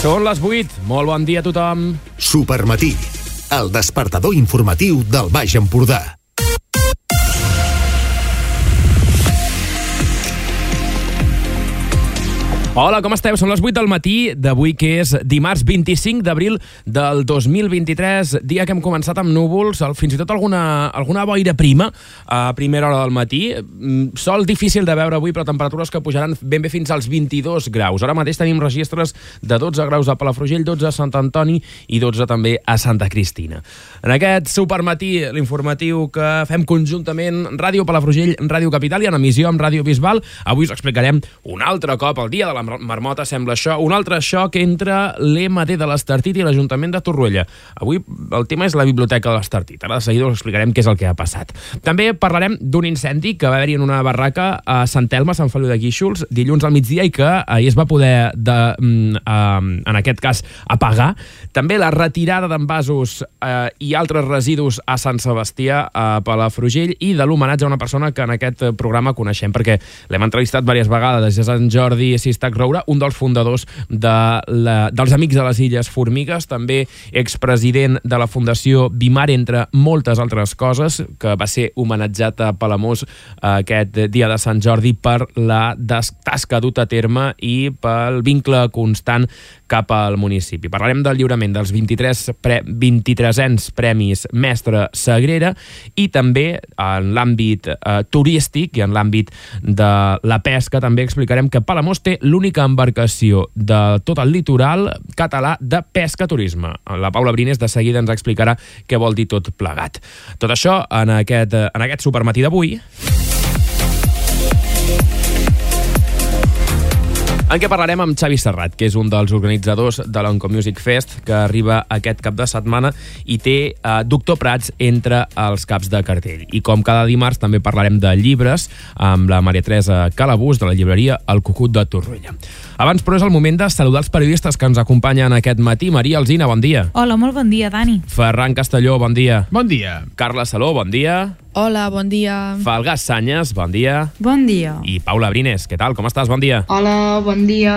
Són les 8. Molt bon dia a tothom. Supermatí, el despertador informatiu del Baix Empordà. Hola, com esteu? Són les 8 del matí d'avui, que és dimarts 25 d'abril del 2023, dia que hem començat amb núvols, fins i tot alguna, alguna boira prima a primera hora del matí. Mm, sol difícil de veure avui, però temperatures que pujaran ben bé fins als 22 graus. Ara mateix tenim registres de 12 graus a Palafrugell, 12 a Sant Antoni i 12 també a Santa Cristina. En aquest supermatí, l'informatiu que fem conjuntament Ràdio Palafrugell, Ràdio Capital i en emissió amb Ràdio Bisbal, avui us explicarem un altre cop el dia de la marmota sembla això. Un altre xoc entre l'EMD de l'Estartit i l'Ajuntament de Torroella. Avui el tema és la Biblioteca de l'Estartit. Ara de seguida us explicarem què és el que ha passat. També parlarem d'un incendi que va haver-hi en una barraca a Sant Elma, Sant Feliu de Guíxols, dilluns al migdia i que ahir es va poder, de, uh, en aquest cas, apagar. També la retirada d'envasos uh, i altres residus a Sant Sebastià, a Palafrugell, i de l'homenatge a una persona que en aquest programa coneixem, perquè l'hem entrevistat diverses vegades, és en Jordi Sistac Roura, un dels fundadors de la, dels Amics de les Illes Formigues, també expresident de la Fundació Bimar, entre moltes altres coses, que va ser homenatjat a Palamós aquest dia de Sant Jordi per la tasca duta a terme i pel vincle constant cap al municipi. Parlarem del lliurament dels 23 pre 23ens Premis Mestre Sagrera i també en l'àmbit eh, turístic i en l'àmbit de la pesca també explicarem que Palamós té l'única embarcació de tot el litoral català de pesca-turisme. La Paula Brines de seguida ens explicarà què vol dir tot plegat. Tot això en aquest, en aquest supermatí d'avui. En què parlarem amb Xavi Serrat, que és un dels organitzadors de l'Onco Music Fest, que arriba aquest cap de setmana i té eh, Doctor Prats entre els caps de cartell. I com cada dimarts també parlarem de llibres amb la Maria Teresa Calabús de la llibreria El Cucut de Torroella. Abans, però, és el moment de saludar els periodistes que ens acompanyen aquest matí. Maria Alzina, bon dia. Hola, molt bon dia, Dani. Ferran Castelló, bon dia. Bon dia. Carla Saló, bon dia. Hola, bon dia. Falgas Sanyes, bon dia. Bon dia. I Paula Brines, què tal? Com estàs? Bon dia. Hola, bon dia.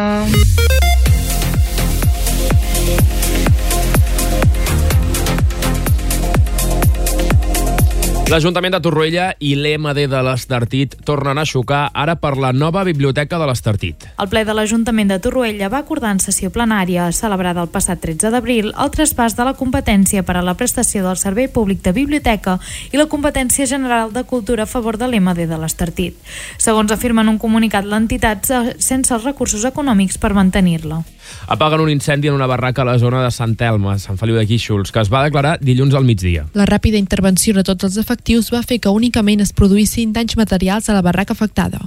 L'Ajuntament de Torroella i l'EMD de l'Estartit tornen a xocar ara per la nova biblioteca de l'Estartit. El ple de l'Ajuntament de Torroella va acordar en sessió plenària celebrada el passat 13 d'abril el traspàs de la competència per a la prestació del servei públic de biblioteca i la competència general de cultura a favor de l'EMD de l'Estartit. Segons afirmen un comunicat l'entitat sense els recursos econòmics per mantenir-la. Apaguen un incendi en una barraca a la zona de Sant Elma, Sant Feliu de Guíxols, que es va declarar dilluns al migdia. La ràpida intervenció de tots els efectius va fer que únicament es produïssin danys materials a la barraca afectada.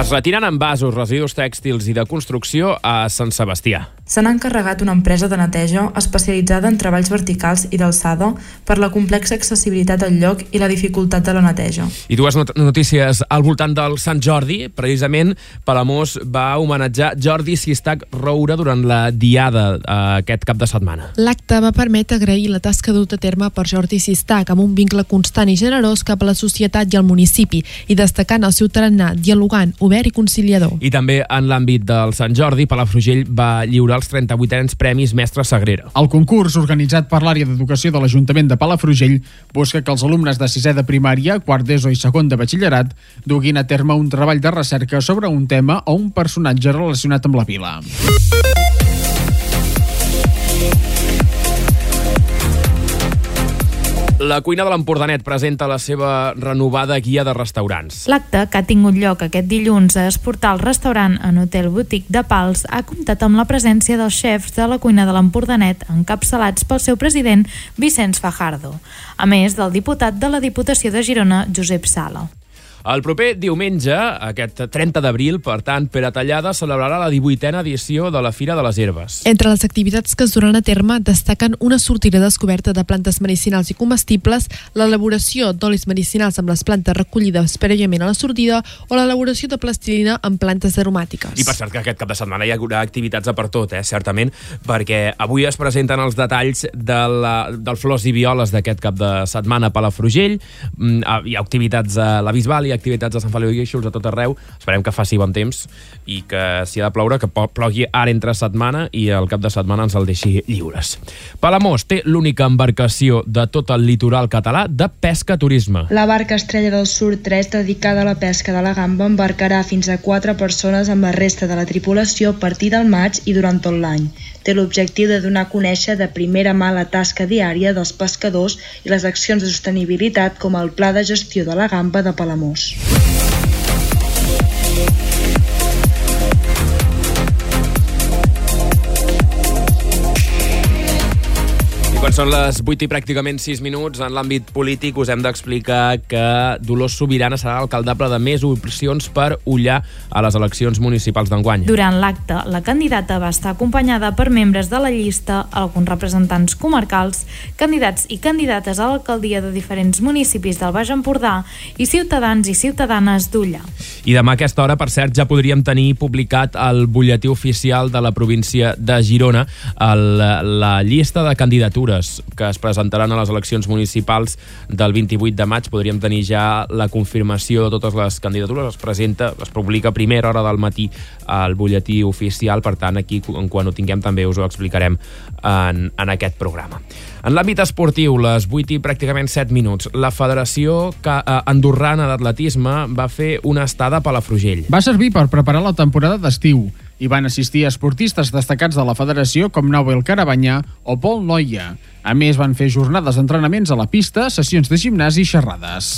Es retiren envasos, residus tèxtils i de construcció a Sant Sebastià. Se n'ha encarregat una empresa de neteja especialitzada en treballs verticals i d'alçada per la complexa accessibilitat al lloc i la dificultat de la neteja. I dues not notícies al voltant del Sant Jordi. Precisament, Palamós va homenatjar Jordi Sistac Roura durant la diada eh, aquest cap de setmana. L'acte va permetre agrair la tasca duta a terme per Jordi Sistac amb un vincle constant i generós cap a la societat i al municipi i destacant el seu tarannà dialogant, obert i conciliador. I també en l'àmbit del Sant Jordi, Palafrugell va lliurar els 38 anys Premis Mestre Sagrera. El concurs, organitzat per l'àrea d'educació de l'Ajuntament de Palafrugell, busca que els alumnes de sisè de primària, quart d'ESO i segon de batxillerat duguin a terme un treball de recerca sobre un tema o un personatge relacionat amb la vila. La cuina de l'Empordanet presenta la seva renovada guia de restaurants. L'acte, que ha tingut lloc aquest dilluns a Esportar el restaurant en Hotel Boutique de Pals, ha comptat amb la presència dels xefs de la cuina de l'Empordanet, encapçalats pel seu president Vicenç Fajardo, a més del diputat de la Diputació de Girona, Josep Sala. El proper diumenge, aquest 30 d'abril, per tant, Pere Tallada celebrarà la 18a edició de la Fira de les Herbes. Entre les activitats que es duran a terme destaquen una sortida descoberta de plantes medicinals i comestibles, l'elaboració d'olis medicinals amb les plantes recollides prèviament a la sortida o l'elaboració de plastilina amb plantes aromàtiques. I per cert que aquest cap de setmana hi haurà activitats a per tot, eh, certament, perquè avui es presenten els detalls de la, del Flors i Violes d'aquest cap de setmana a Palafrugell, Mm, ah, hi ha activitats a la Bisbal hi ha activitats a Sant Feliu de Guíxols a tot arreu. Esperem que faci bon temps i que si ha de ploure, que plogui ara entre setmana i el cap de setmana ens el deixi lliures. Palamós té l'única embarcació de tot el litoral català de pesca turisme. La barca Estrella del Sur 3, dedicada a la pesca de la gamba, embarcarà fins a 4 persones amb la resta de la tripulació a partir del maig i durant tot l'any. Té l'objectiu de donar a conèixer de primera mà la tasca diària dels pescadors i les accions de sostenibilitat com el Pla de Gestió de la Gamba de Palamós. Quan són les 8 i pràcticament 6 minuts, en l'àmbit polític us hem d'explicar que Dolors Sobirana serà alcaldable de més opcions per ullar a les eleccions municipals d'enguany. Durant l'acte, la candidata va estar acompanyada per membres de la llista, alguns representants comarcals, candidats i candidates a l'alcaldia de diferents municipis del Baix Empordà i ciutadans i ciutadanes d'Ulla. I demà a aquesta hora, per cert, ja podríem tenir publicat el butlletí oficial de la província de Girona, el, la llista de candidatures candidatures que es presentaran a les eleccions municipals del 28 de maig. Podríem tenir ja la confirmació de totes les candidatures. Es presenta, es publica a primera hora del matí al butlletí oficial, per tant, aquí, quan ho tinguem, també us ho explicarem en, en aquest programa. En l'àmbit esportiu, les 8 i pràcticament 7 minuts, la Federació eh, Andorrana d'Atletisme va fer una estada a Palafrugell. Va servir per preparar la temporada d'estiu hi van assistir esportistes destacats de la federació com Nobel Carabanyà o Paul Noia. A més, van fer jornades d'entrenaments a la pista, sessions de gimnàs i xerrades.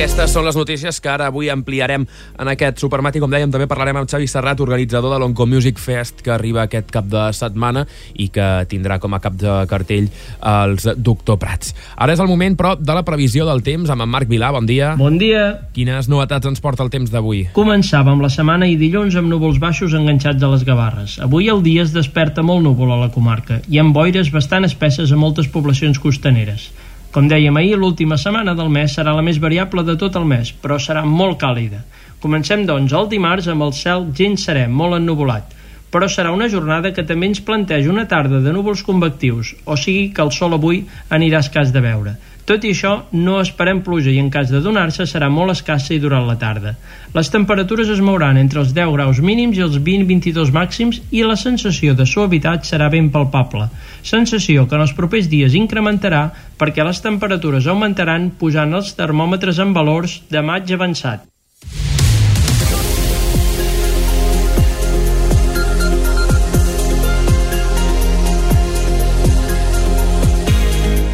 Aquestes són les notícies que ara avui ampliarem en aquest supermati. Com dèiem, també parlarem amb Xavi Serrat, organitzador de l'Onco Music Fest, que arriba aquest cap de setmana i que tindrà com a cap de cartell els Doctor Prats. Ara és el moment, però, de la previsió del temps amb en Marc Vilà. Bon dia. Bon dia. Quines novetats ens porta el temps d'avui? Començàvem la setmana i dilluns amb núvols baixos enganxats a les Gavarres. Avui el dia es desperta molt núvol a la comarca i amb boires bastant espesses a moltes poblacions costaneres. Com dèiem ahir, l'última setmana del mes serà la més variable de tot el mes, però serà molt càlida. Comencem, doncs, el dimarts amb el cel gens serè, molt ennuvolat, però serà una jornada que també ens planteja una tarda de núvols convectius, o sigui que el sol avui anirà escàs de veure. Tot i això, no esperem pluja i en cas de donar-se serà molt escassa i durant la tarda. Les temperatures es mouran entre els 10 graus mínims i els 20-22 màxims i la sensació de suavitat serà ben palpable. Sensació que en els propers dies incrementarà perquè les temperatures augmentaran pujant els termòmetres en valors de maig avançat.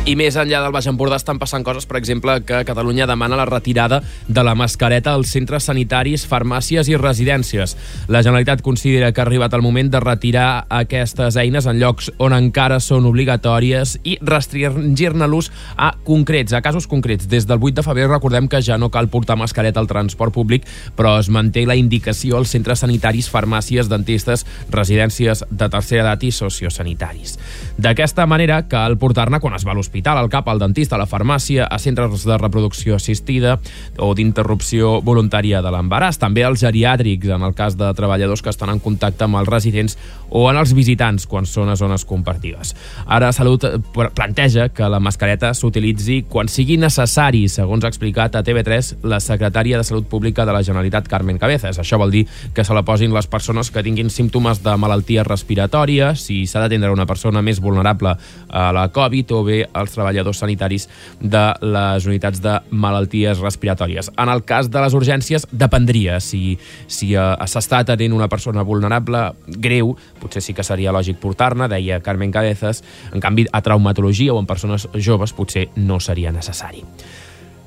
I més enllà del Baix Empordà estan passant coses, per exemple, que Catalunya demana la retirada de la mascareta als centres sanitaris, farmàcies i residències. La Generalitat considera que ha arribat el moment de retirar aquestes eines en llocs on encara són obligatòries i restringir-ne l'ús a concrets, a casos concrets. Des del 8 de febrer recordem que ja no cal portar mascareta al transport públic, però es manté la indicació als centres sanitaris, farmàcies, dentistes, residències de tercera edat i sociosanitaris. D'aquesta manera, cal portar-ne quan es va a l'hospital al CAP, al dentista, a la farmàcia, a centres de reproducció assistida o d'interrupció voluntària de l'embaràs. També als geriàtrics, en el cas de treballadors que estan en contacte amb els residents o en els visitants quan són a zones compartides. Ara Salut planteja que la mascareta s'utilitzi quan sigui necessari, segons ha explicat a TV3 la secretària de Salut Pública de la Generalitat, Carmen Cabezas. Això vol dir que se la posin les persones que tinguin símptomes de malaltia respiratòria, si s'ha d'atendre una persona més vulnerable a la Covid o bé el als treballadors sanitaris de les unitats de malalties respiratòries. En el cas de les urgències, dependria. Si si uh, s'està atenent una persona vulnerable, greu, potser sí que seria lògic portar-ne, deia Carmen Cabezas. En canvi, a traumatologia o en persones joves potser no seria necessari.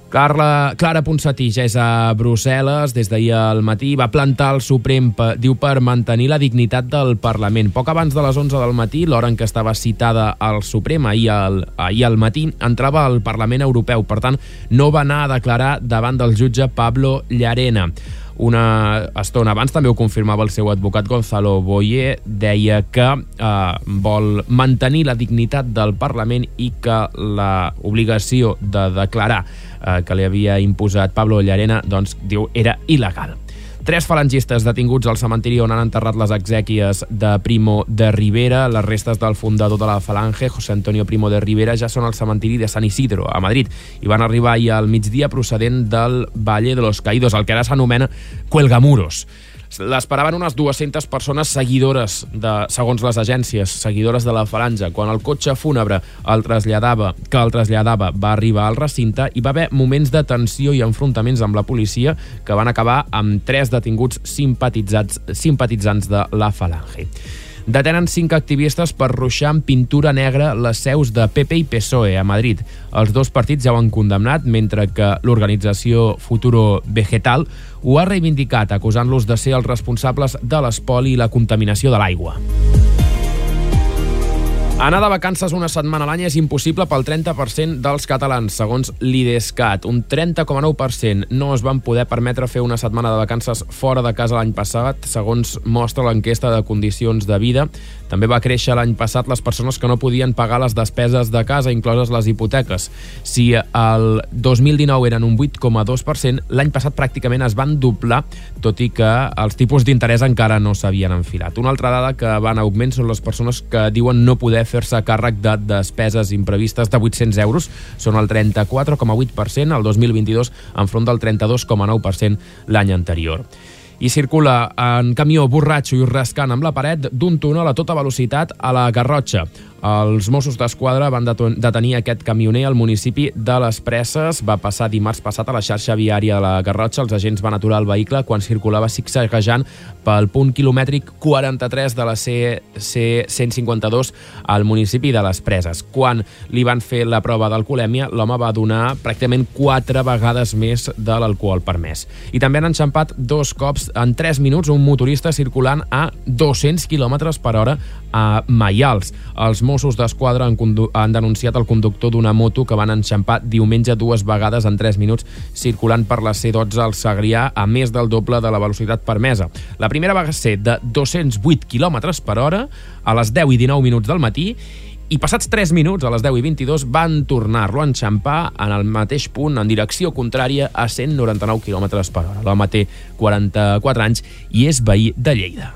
Carla, Clara Ponsatí ja és a Brussel·les des d'ahir al matí. Va plantar el Suprem, diu, per mantenir la dignitat del Parlament. Poc abans de les 11 del matí, l'hora en què estava citada al Suprem, ahir al, ahir al matí, entrava al Parlament Europeu. Per tant, no va anar a declarar davant del jutge Pablo Llarena una estona abans també ho confirmava el seu advocat Gonzalo Boye deia que eh, vol mantenir la dignitat del Parlament i que la obligació de declarar eh, que li havia imposat Pablo Llarena doncs, diu era il·legal. Tres falangistes detinguts al cementiri on han enterrat les exèquies de Primo de Rivera. Les restes del fundador de la Falange, José Antonio Primo de Rivera, ja són al cementiri de San Isidro, a Madrid, i van arribar ahir al migdia procedent del Valle de los Caídos, el que ara s'anomena Cuelgamuros. L'esperaven unes 200 persones seguidores, de, segons les agències, seguidores de la falange. Quan el cotxe fúnebre el traslladava, que el traslladava va arribar al recinte, hi va haver moments de tensió i enfrontaments amb la policia que van acabar amb tres detinguts simpatitzats, simpatitzants de la falange detenen cinc activistes per ruixar amb pintura negra les seus de PP i PSOE a Madrid. Els dos partits ja ho han condemnat, mentre que l'organització Futuro Vegetal ho ha reivindicat, acusant-los de ser els responsables de l'espoli i la contaminació de l'aigua. Anar de vacances una setmana a l'any és impossible pel 30% dels catalans, segons l'IDESCAT. Un 30,9% no es van poder permetre fer una setmana de vacances fora de casa l'any passat, segons mostra l'enquesta de condicions de vida. També va créixer l'any passat les persones que no podien pagar les despeses de casa, incloses les hipoteques. Si el 2019 eren un 8,2%, l'any passat pràcticament es van doblar, tot i que els tipus d'interès encara no s'havien enfilat. Una altra dada que va en augment són les persones que diuen no poder fer-se càrrec de despeses imprevistes de 800 euros. Són el 34,8% el 2022 enfront del 32,9% l'any anterior i circula en camió borratxo i rascant amb la paret d'un túnel a tota velocitat a la Garrotxa. Els Mossos d'Esquadra van detenir aquest camioner al municipi de les Preses. Va passar dimarts passat a la xarxa viària de la Garrotxa. Els agents van aturar el vehicle quan circulava zigzaguejant pel punt quilomètric 43 de la C152 al municipi de les Preses. Quan li van fer la prova d'alcoholèmia, l'home va donar pràcticament quatre vegades més de l'alcohol permès. I també han enxampat dos cops en 3 minuts un motorista circulant a 200 km per hora a Maials. Els Mossos d'Esquadra han, han denunciat el conductor d'una moto que van enxampar diumenge dues vegades en 3 minuts circulant per la C12 al Segrià a més del doble de la velocitat permesa. La primera va ser de 208 km per hora a les 10 i 19 minuts del matí i passats 3 minuts, a les 10 i 22, van tornar-lo a enxampar en el mateix punt, en direcció contrària a 199 km per hora. L'home té 44 anys i és veí de Lleida.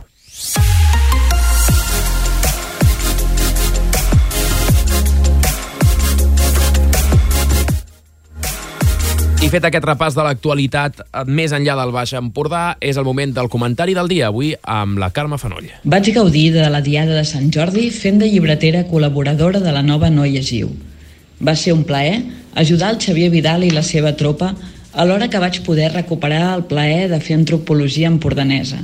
I fet aquest repàs de l'actualitat eh, més enllà del Baix Empordà, és el moment del comentari del dia, avui amb la Carme Fanoll. Vaig gaudir de la Diada de Sant Jordi fent de llibretera col·laboradora de la nova Noia Giu. Va ser un plaer ajudar el Xavier Vidal i la seva tropa alhora que vaig poder recuperar el plaer de fer antropologia empordanesa.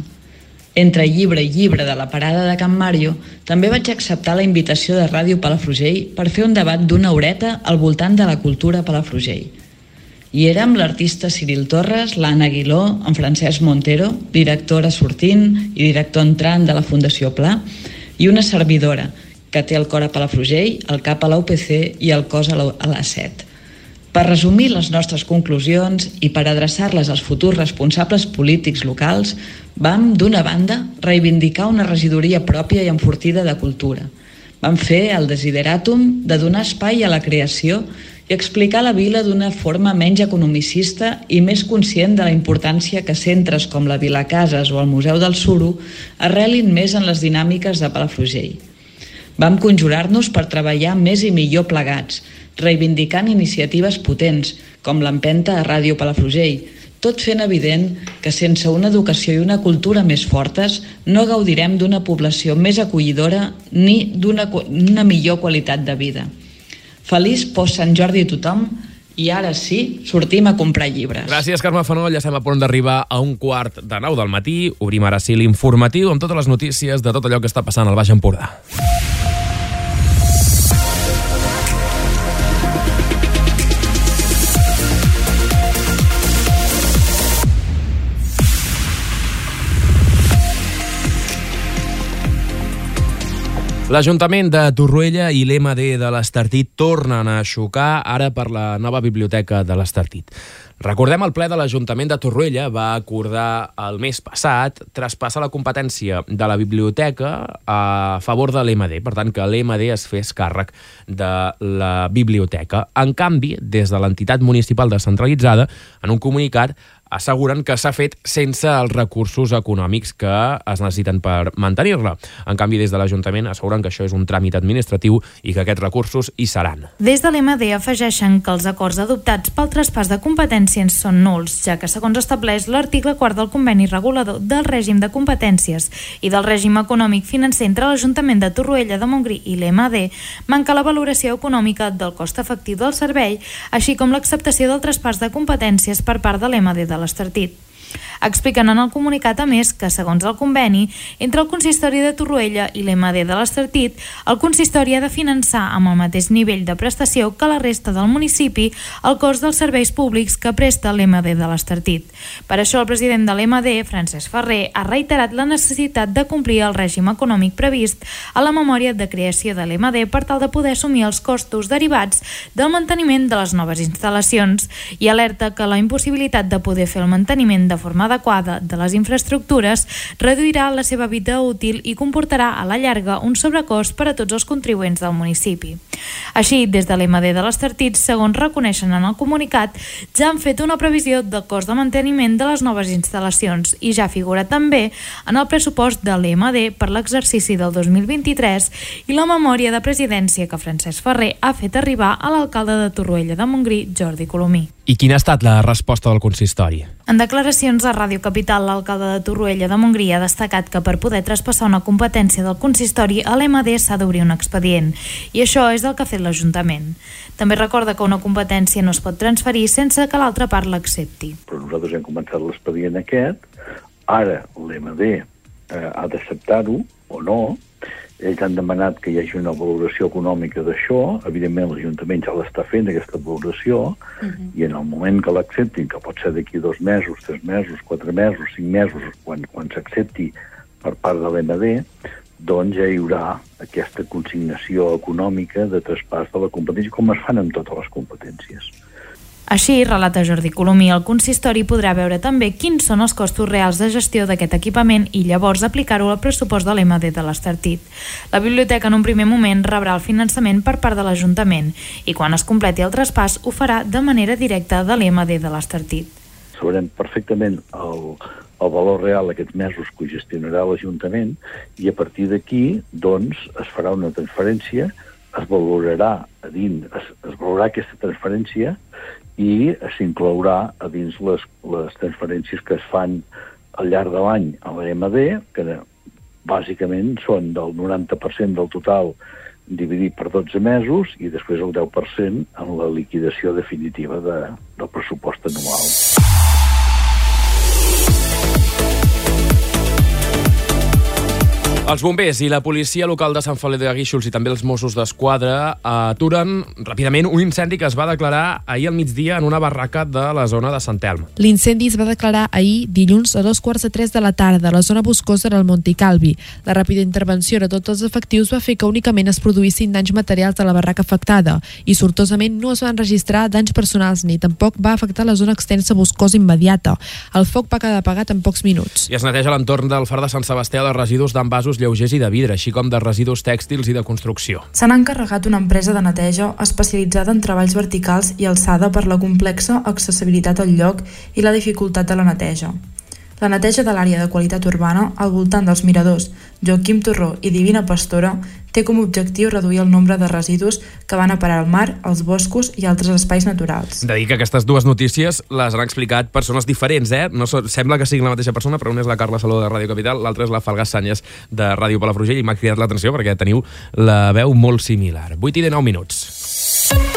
Entre llibre i llibre de la parada de Can Mario, també vaig acceptar la invitació de Ràdio Palafrugell per fer un debat d'una horeta al voltant de la cultura palafrugell. I érem l'artista Ciril Torres, l'Anna Aguiló, en Francesc Montero, directora sortint i director entrant de la Fundació Pla, i una servidora, que té el cor a Palafrugell, el cap a la UPC i el cos a la, a la SET. Per resumir les nostres conclusions i per adreçar-les als futurs responsables polítics locals, vam, d'una banda, reivindicar una regidoria pròpia i enfortida de cultura. Vam fer el desideràtum de donar espai a la creació i explicar la vila d'una forma menys economicista i més conscient de la importància que centres com la Vila Cases o el Museu del Suro arrelin més en les dinàmiques de Palafrugell. Vam conjurar-nos per treballar més i millor plegats, reivindicant iniciatives potents, com l'empenta a Ràdio Palafrugell, tot fent evident que sense una educació i una cultura més fortes no gaudirem d'una població més acollidora ni d'una millor qualitat de vida. Feliç post Sant Jordi a tothom i ara sí, sortim a comprar llibres. Gràcies, Carme Fanoll. Ja estem a punt d'arribar a un quart de nou del matí. Obrim ara sí l'informatiu amb totes les notícies de tot allò que està passant al Baix Empordà. L'Ajuntament de Torroella i l'MD de l'Estartit tornen a xocar ara per la nova biblioteca de l'Estartit. Recordem, el ple de l'Ajuntament de Torroella va acordar el mes passat traspassar la competència de la biblioteca a favor de l'MD, per tant que l'MD es fes càrrec de la biblioteca. En canvi, des de l'entitat municipal descentralitzada, en un comunicat asseguren que s'ha fet sense els recursos econòmics que es necessiten per mantenir-la. En canvi, des de l'Ajuntament asseguren que això és un tràmit administratiu i que aquests recursos hi seran. Des de l'MD afegeixen que els acords adoptats pel traspàs de competències són nuls, ja que segons estableix l'article 4 del conveni regulador del règim de competències i del règim econòmic financer entre l'Ajuntament de Torroella de Montgrí i l'MD, manca la valoració econòmica del cost efectiu del servei, així com l'acceptació del traspàs de competències per part de l'MD de l'Estartit. Expliquen en el comunicat, a més, que segons el conveni, entre el Consistori de Torroella i l'MD de l'Estartit, el consistori ha de finançar amb el mateix nivell de prestació que la resta del municipi el cost dels serveis públics que presta l'MD de l'Estartit. Per això el president de l'MD, Francesc Ferrer, ha reiterat la necessitat de complir el règim econòmic previst a la memòria de creació de l'MD per tal de poder assumir els costos derivats del manteniment de les noves instal·lacions i alerta que la impossibilitat de poder fer el manteniment de forma adequada de les infraestructures reduirà la seva vida útil i comportarà a la llarga un sobrecost per a tots els contribuents del municipi. Així, des de l'MD de l'Estartit, segons reconeixen en el comunicat, ja han fet una previsió del cost de manteniment de les noves instal·lacions i ja figura també en el pressupost de l'MD per l'exercici del 2023 i la memòria de presidència que Francesc Ferrer ha fet arribar a l'alcalde de Torroella de Montgrí, Jordi Colomí. I quina ha estat la resposta del consistori? En declaracions a Ràdio Capital, l'alcalde de Torroella de Montgrí ha destacat que per poder traspassar una competència del consistori a l'MD s'ha d'obrir un expedient i això és el que ha fet l'Ajuntament. També recorda que una competència no es pot transferir sense que l'altra part l'accepti. Però nosaltres hem començat l'expedient aquest, ara l'MD eh, ha d'acceptar-ho o no, ells han demanat que hi hagi una valoració econòmica d'això, evidentment l'Ajuntament ja l'està fent, aquesta valoració, uh -huh. i en el moment que l'acceptin, que pot ser d'aquí dos mesos, tres mesos, quatre mesos, cinc mesos, quan, quan s'accepti per part de l'MD, doncs ja hi haurà aquesta consignació econòmica de traspàs de la competència, com es fan amb totes les competències. Així, relata Jordi Colomí, el consistori podrà veure també quins són els costos reals de gestió d'aquest equipament i llavors aplicar-ho al pressupost de l'MD de l'Estartit. La biblioteca en un primer moment rebrà el finançament per part de l'Ajuntament i quan es completi el traspàs ho farà de manera directa de l'MD de l'Estartit. Sabrem perfectament el, el valor real aquests mesos que ho gestionarà l'Ajuntament i a partir d'aquí doncs, es farà una transferència, es valorarà dins, es, es valorarà aquesta transferència i s'inclourà a dins les, les transferències que es fan al llarg de l'any a l'EMD, que bàsicament són del 90% del total dividit per 12 mesos i després el 10% en la liquidació definitiva de, del pressupost anual. Els bombers i la policia local de Sant Feliu de Guíxols i també els Mossos d'Esquadra aturen ràpidament un incendi que es va declarar ahir al migdia en una barraca de la zona de Sant Elm. L'incendi es va declarar ahir dilluns a dos quarts de tres de la tarda a la zona boscosa del Monticalvi. La ràpida intervenció de tots els efectius va fer que únicament es produïssin danys materials de la barraca afectada i sortosament no es van registrar danys personals ni tampoc va afectar la zona extensa boscosa immediata. El foc va quedar apagat en pocs minuts. I es neteja l'entorn del far de Sant Sebastià de residus d'envasos lleugers i de vidre, així com de residus tèxtils i de construcció. Se n'ha encarregat una empresa de neteja especialitzada en treballs verticals i alçada per la complexa accessibilitat al lloc i la dificultat de la neteja. La neteja de l'àrea de qualitat urbana al voltant dels miradors Joaquim Torró i Divina Pastora té com a objectiu reduir el nombre de residus que van a parar al mar, als boscos i altres espais naturals. De dir que aquestes dues notícies les han explicat persones diferents, eh? No so, sembla que siguin la mateixa persona, però una és la Carla Saló de Ràdio Capital, l'altra és la Falgàs Sanyes de Ràdio Palafrugell i m'ha cridat l'atenció perquè teniu la veu molt similar. 8 i 19 minuts.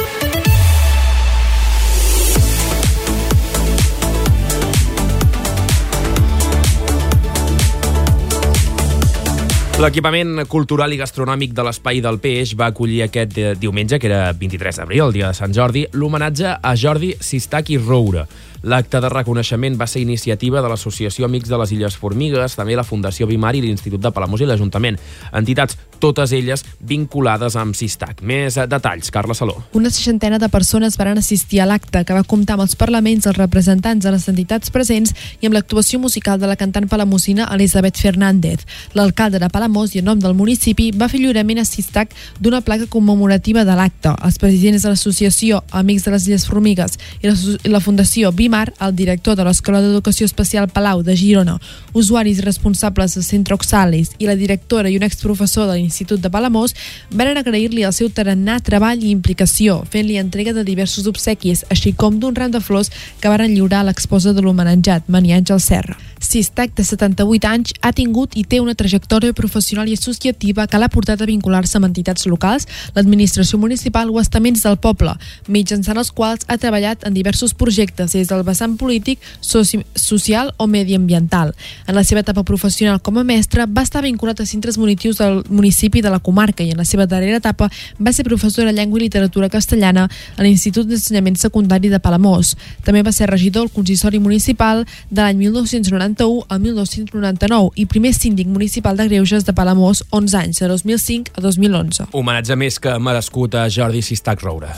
L'equipament cultural i gastronòmic de l'Espai del Peix va acollir aquest eh, diumenge, que era 23 d'abril, el dia de Sant Jordi, l'homenatge a Jordi Sistaki Roura. L'acte de reconeixement va ser iniciativa de l'Associació Amics de les Illes Formigues, també la Fundació Bimari i l'Institut de Palamós i l'Ajuntament. Entitats, totes elles vinculades amb Sistac. Més eh, detalls, Carla Saló. Una seixantena de persones van assistir a l'acte que va comptar amb els parlaments, els representants de les entitats presents i amb l'actuació musical de la cantant palamosina Elisabet Fernández. L'alcalde de Palamós i en nom del municipi va fer lliurament a Sistac d'una placa commemorativa de l'acte. Els presidents de l'associació Amics de les Illes Formigues i la, la Fundació Guimar, el director de l'Escola d'Educació Especial Palau de Girona, usuaris responsables de Centre Oxalis i la directora i un exprofessor de l'Institut de Palamós van agrair-li el seu tarannà, treball i implicació, fent-li entrega de diversos obsequis, així com d'un ram de flors que van lliurar a l'exposa de l'homenatjat, Mani Àngel Serra. Sistac, de 78 anys, ha tingut i té una trajectòria professional i associativa que l'ha portat a vincular-se amb entitats locals, l'administració municipal o estaments del poble, mitjançant els quals ha treballat en diversos projectes des del vessant polític, soci social o mediambiental. En la seva etapa professional com a mestre va estar vinculat a centres munitius del municipi de la comarca i en la seva darrera etapa va ser professor de llengua i literatura castellana a l'Institut d'Ensenyament Secundari de Palamós. També va ser regidor del consistori municipal de l'any 1990 1991 al 1999 i primer síndic municipal de Greuges de Palamós 11 anys, de 2005 a 2011. Homenatge més que merescut a Jordi Sistac Roura.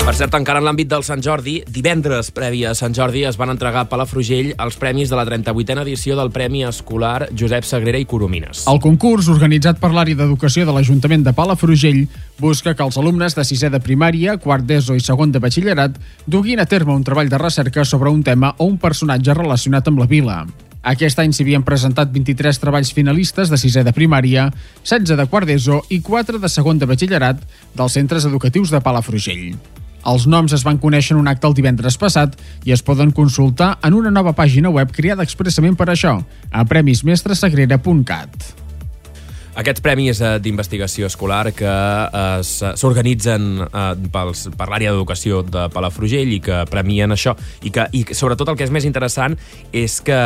Per cert, encara en l'àmbit del Sant Jordi, divendres previ a Sant Jordi es van entregar a Palafrugell els premis de la 38a edició del Premi Escolar Josep Sagrera i Coromines. El concurs, organitzat per l'àrea d'educació de l'Ajuntament de Palafrugell, busca que els alumnes de sisè de primària, quart d'ESO i segon de batxillerat duguin a terme un treball de recerca sobre un tema o un personatge relacionat amb la vila. Aquest any s'hi havien presentat 23 treballs finalistes de sisè de primària, 16 de quart d'ESO i 4 de segon de batxillerat dels centres educatius de Palafrugell. Els noms es van conèixer en un acte el divendres passat i es poden consultar en una nova pàgina web creada expressament per això, a premismestresagrera.cat. Aquests premis eh, d'investigació escolar que eh, s'organitzen eh, per l'àrea d'educació de Palafrugell i que premien això i que i sobretot el que és més interessant és que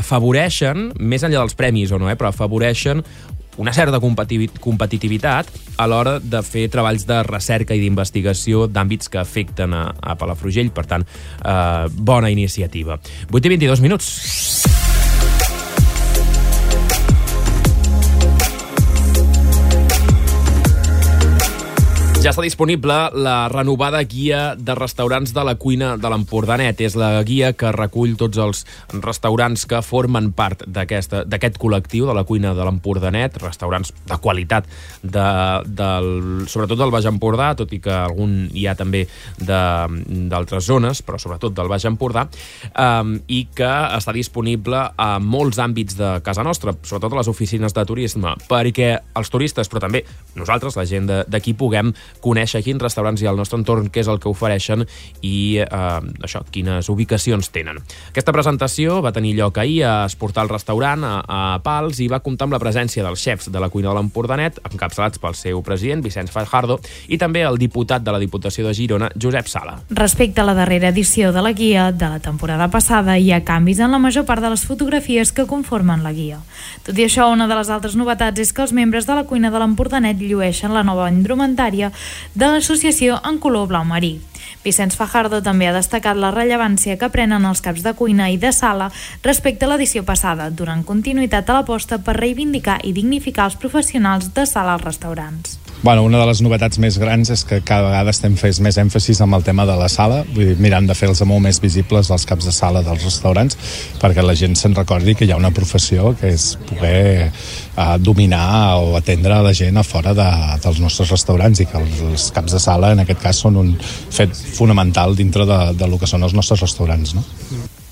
afavoreixen, més enllà dels premis o no, eh, però afavoreixen una certa competitivitat a l'hora de fer treballs de recerca i d'investigació d'àmbits que afecten a, a Palafrugell. Per tant, eh, bona iniciativa. 8 i 22 minuts. Ja està disponible la renovada guia de restaurants de la cuina de l'Empordanet. És la guia que recull tots els restaurants que formen part d'aquest col·lectiu de la cuina de l'Empordanet, restaurants de qualitat, de, del, sobretot del Baix Empordà, tot i que algun hi ha també d'altres zones, però sobretot del Baix Empordà, um, i que està disponible a molts àmbits de casa nostra, sobretot a les oficines de turisme, perquè els turistes, però també nosaltres, la gent d'aquí, puguem conèixer quins restaurants hi ha al nostre entorn, què és el que ofereixen i eh, això, quines ubicacions tenen. Aquesta presentació va tenir lloc ahir a Esportar el Restaurant, a, a Pals, i va comptar amb la presència dels xefs de la cuina de l'Empordanet, encapçalats pel seu president, Vicenç Fajardo, i també el diputat de la Diputació de Girona, Josep Sala. Respecte a la darrera edició de la guia de la temporada passada, hi ha canvis en la major part de les fotografies que conformen la guia. Tot i això, una de les altres novetats és que els membres de la cuina de l'Empordanet llueixen la nova indumentària de l'associació en color blau marí. Vicenç Fajardo també ha destacat la rellevància que prenen els caps de cuina i de sala respecte a l'edició passada, donant continuïtat a l'aposta per reivindicar i dignificar els professionals de sala als restaurants. Bueno, una de les novetats més grans és que cada vegada estem fent més èmfasis amb el tema de la sala, vull dir, mirant de fer-los molt més visibles als caps de sala dels restaurants, perquè la gent se'n recordi que hi ha una professió que és poder uh, dominar o atendre la gent a fora de, dels nostres restaurants i que els, els caps de sala en aquest cas són un fet fonamental dintre de, de lo que són els nostres restaurants. No?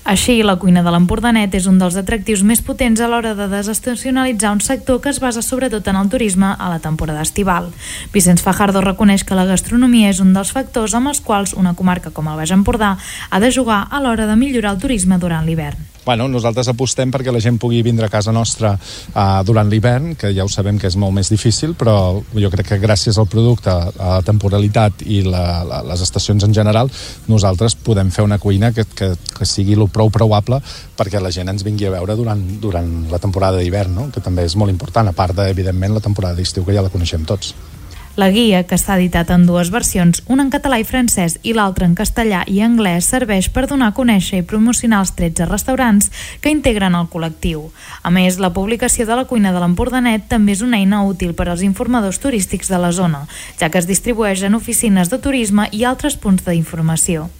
Així, la cuina de l'Empordanet és un dels atractius més potents a l'hora de desestacionalitzar un sector que es basa sobretot en el turisme a la temporada estival. Vicenç Fajardo reconeix que la gastronomia és un dels factors amb els quals una comarca com el Baix Empordà ha de jugar a l'hora de millorar el turisme durant l'hivern bueno, nosaltres apostem perquè la gent pugui vindre a casa nostra uh, durant l'hivern, que ja ho sabem que és molt més difícil, però jo crec que gràcies al producte, a la temporalitat i la, la, les estacions en general, nosaltres podem fer una cuina que, que, que sigui el prou provable perquè la gent ens vingui a veure durant, durant la temporada d'hivern, no? que també és molt important, a part de, evidentment, la temporada d'estiu que ja la coneixem tots. La guia, que està editat en dues versions, una en català i francès i l'altra en castellà i anglès, serveix per donar a conèixer i promocionar els 13 restaurants que integren el col·lectiu. A més, la publicació de la cuina de l'Empordanet també és una eina útil per als informadors turístics de la zona, ja que es distribueix en oficines de turisme i altres punts d'informació.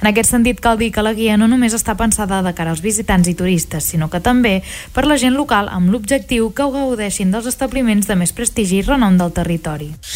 En aquest sentit, cal dir que la guia no només està pensada de cara als visitants i turistes, sinó que també per la gent local amb l'objectiu que ho gaudeixin dels establiments de més prestigi i renom del territori.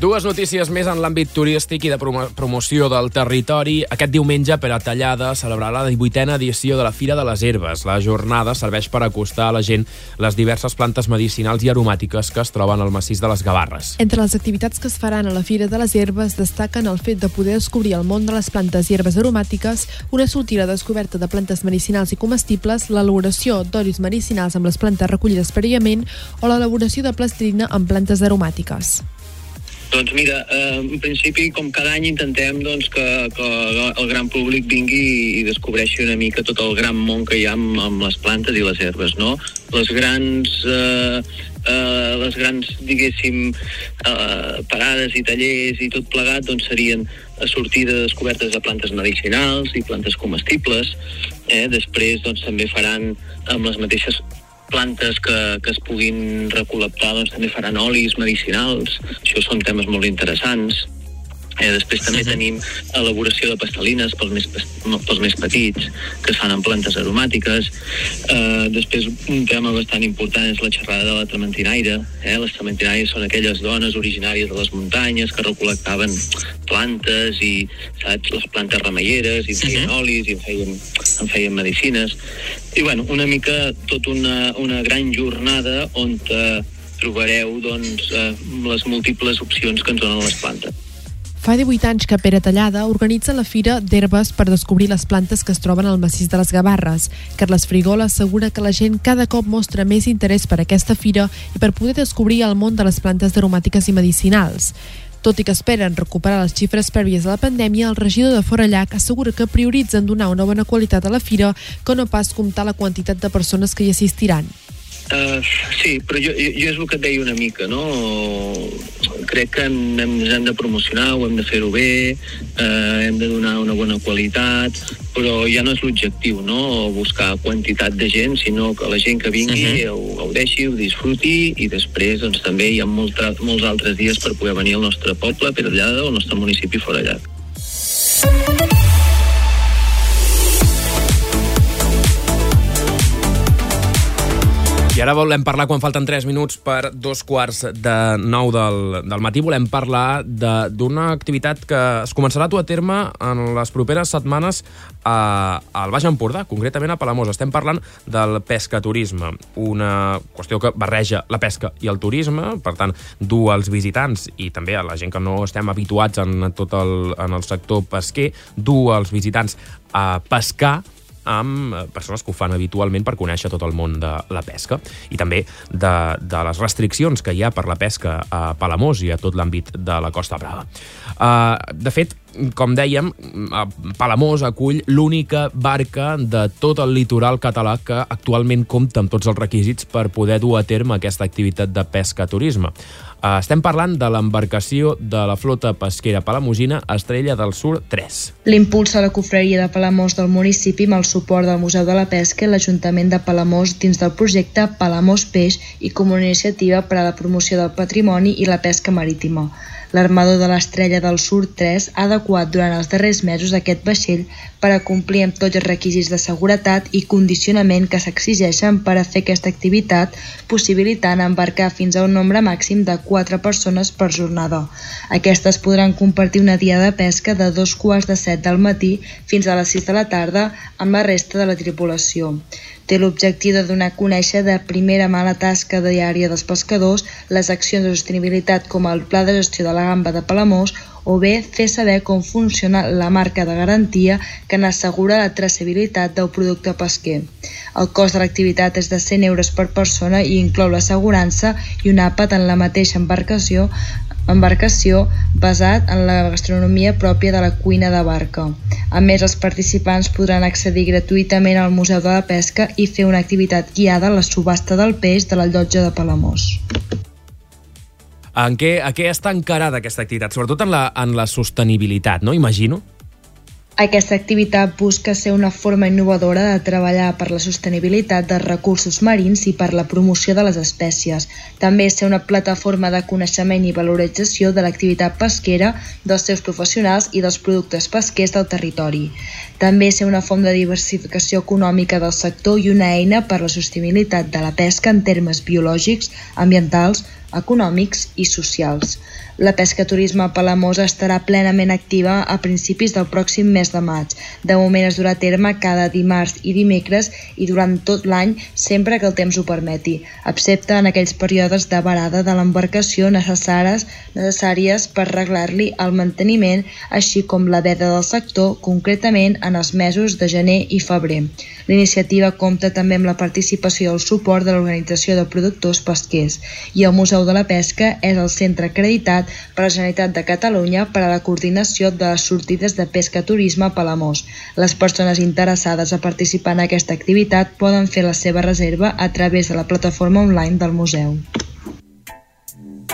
Dues notícies més en l'àmbit turístic i de promo promoció del territori. Aquest diumenge, per a Tallada, celebrarà la 18a edició de la Fira de les Herbes. La jornada serveix per acostar a la gent les diverses plantes medicinals i aromàtiques que es troben al massís de les Gavarres. Entre les activitats que es faran a la Fira de les Herbes destaquen el fet de poder descobrir el món de les plantes i herbes aromàtiques, una sortida descoberta de plantes medicinals i comestibles, l'elaboració d'olis medicinals amb les plantes recollides prèviament o l'elaboració de plastilina amb plantes aromàtiques. Doncs mira, eh, en principi, com cada any, intentem doncs, que, que el gran públic vingui i descobreixi una mica tot el gran món que hi ha amb, amb les plantes i les herbes, no? Les grans... Eh, eh, les grans, diguéssim, eh, parades i tallers i tot plegat doncs, serien de descobertes de plantes medicinals i plantes comestibles. Eh? Després doncs, també faran amb les mateixes plantes que, que es puguin recol·lectar doncs, també faran olis medicinals. Això són temes molt interessants. Eh, després també tenim elaboració de pastelines pels més, pels més petits, que es fan en plantes aromàtiques. Eh, després un tema bastant important és la xerrada de la trementinaire. Eh? Les trementinaires són aquelles dones originàries de les muntanyes que recol·lectaven plantes i saps, les plantes remeieres i en feien olis i en feien, en feien medicines. I bueno, una mica tot una, una gran jornada on eh, trobareu doncs, eh, les múltiples opcions que ens donen les plantes. Fa 18 anys que Pere Tallada organitza la Fira d'Herbes per descobrir les plantes que es troben al massís de les Gavarres. Carles Frigola assegura que la gent cada cop mostra més interès per aquesta fira i per poder descobrir el món de les plantes aromàtiques i medicinals. Tot i que esperen recuperar les xifres prèvies a la pandèmia, el regidor de Forallac assegura que prioritzen donar una bona qualitat a la fira que no pas comptar la quantitat de persones que hi assistiran. Uh, sí, però jo, jo, jo és el que et deia una mica, no? Crec que hem, ens hem de promocionar, ho hem de fer-ho bé, uh, hem de donar una bona qualitat, però ja no és l'objectiu, no? Buscar quantitat de gent, sinó que la gent que vingui uh -huh. ho gaudeixi, ho disfruti i després doncs, també hi ha molt, molts altres dies per poder venir al nostre poble, per allà del nostre municipi fora I ara volem parlar, quan falten 3 minuts per dos quarts de 9 del, del matí, volem parlar d'una activitat que es començarà a dur a terme en les properes setmanes a, al Baix Empordà, concretament a Palamós. Estem parlant del pescaturisme, una qüestió que barreja la pesca i el turisme, per tant, du als visitants i també a la gent que no estem habituats en tot el, en el sector pesquer, du als visitants a pescar amb eh, persones que ho fan habitualment per conèixer tot el món de la pesca i també de, de les restriccions que hi ha per la pesca a Palamós i a tot l'àmbit de la Costa Brava. Uh, de fet, com dèiem, Palamós acull l'única barca de tot el litoral català que actualment compta amb tots els requisits per poder dur a terme aquesta activitat de pesca-turisme. Eh, estem parlant de l'embarcació de la flota pesquera palamosina Estrella del Sur 3. L'impuls a la cofreria de Palamós del municipi amb el suport del Museu de la Pesca i l'Ajuntament de Palamós dins del projecte Palamós Peix i com una iniciativa per a la promoció del patrimoni i la pesca marítima. L'armador de l'Estrella del Sur 3 ha adequat durant els darrers mesos aquest vaixell per a complir amb tots els requisits de seguretat i condicionament que s'exigeixen per a fer aquesta activitat, possibilitant embarcar fins a un nombre màxim de 4 persones per jornada. Aquestes podran compartir una dia de pesca de dos quarts de set del matí fins a les 6 de la tarda amb la resta de la tripulació té l'objectiu de donar a conèixer de primera mà la tasca diària dels pescadors, les accions de sostenibilitat com el Pla de Gestió de la Gamba de Palamós o bé fer saber com funciona la marca de garantia que n'assegura la traçabilitat del producte pesquer. El cost de l'activitat és de 100 euros per persona i inclou l'assegurança i un àpat en la mateixa embarcació embarcació basat en la gastronomia pròpia de la cuina de barca. A més, els participants podran accedir gratuïtament al Museu de la Pesca i fer una activitat guiada a la subhasta del peix de la llotja de Palamós. En què, a què està encarada aquesta activitat? Sobretot en la, en la sostenibilitat, no? Imagino. Aquesta activitat busca ser una forma innovadora de treballar per la sostenibilitat dels recursos marins i per la promoció de les espècies. També ser una plataforma de coneixement i valorització de l'activitat pesquera, dels seus professionals i dels productes pesquers del territori. També ser una font de diversificació econòmica del sector i una eina per la sostenibilitat de la pesca en termes biològics, ambientals, econòmics i socials. La pesca turisme a Palamós estarà plenament activa a principis del pròxim mes de maig. De moment es durà a terme cada dimarts i dimecres i durant tot l'any sempre que el temps ho permeti, excepte en aquells períodes de varada de l'embarcació necessàries, necessàries per arreglar-li el manteniment, així com la veda del sector, concretament en els mesos de gener i febrer. L'iniciativa compta també amb la participació i el suport de l'Organització de Productors Pesquers i el Museu de la Pesca és el centre acreditat per la Generalitat de Catalunya per a la coordinació de les sortides de pesca turisme a Palamós. Les persones interessades a participar en aquesta activitat poden fer la seva reserva a través de la plataforma online del museu.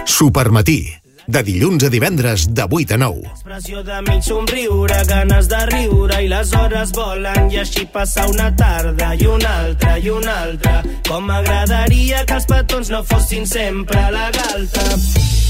Supermatí, de dilluns a divendres de 8 a 9. Expressió de mig somriure, ganes de riure i les hores volen i així passar una tarda i una altra i una altra. Com m'agradaria que els petons no fossin sempre a la galta.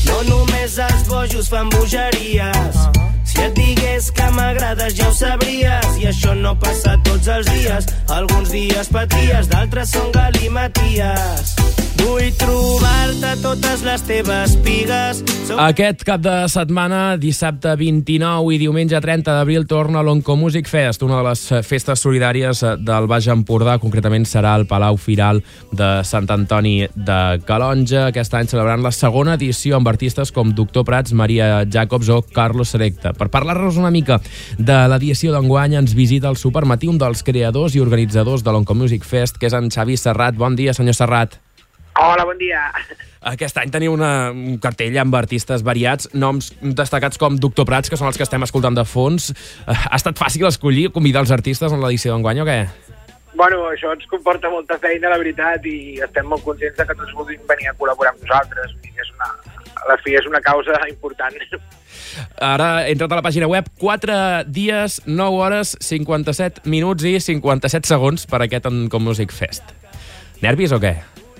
No només els bojos fan bogeries. Si et digués que m'agrades ja ho sabries i això no passa tots els dies. Alguns dies paties, d'altres són galimaties. Vull trobar-te totes les teves pigues. Som Aquest cap de setmana, dissabte 29 i diumenge 30 d'abril, torna l'Onco Music Fest, una de les festes solidàries del Baix Empordà. Concretament serà al Palau Firal de Sant Antoni de Calonja. Aquest any celebrant la segona edició amb artistes com Doctor Prats, Maria Jacobs o Carlos Selecta. Per parlar-nos una mica de l'edició d'enguany, ens visita el Supermatí un dels creadors i organitzadors de l'Onco Music Fest, que és en Xavi Serrat. Bon dia, senyor Serrat. Hola, bon dia. Aquest any teniu una, un cartell amb artistes variats, noms destacats com Doctor Prats, que són els que estem escoltant de fons. Eh, Ha estat fàcil escollir, convidar els artistes en l'edició d'enguany o què? Bueno, això ens comporta molta feina, la veritat, i estem molt contents de que tots vulguin venir a col·laborar amb nosaltres. És una, a la fi és una causa important. Ara he entrat a la pàgina web, 4 dies, 9 hores, 57 minuts i 57 segons per aquest Encom Music Fest. Nervis o què?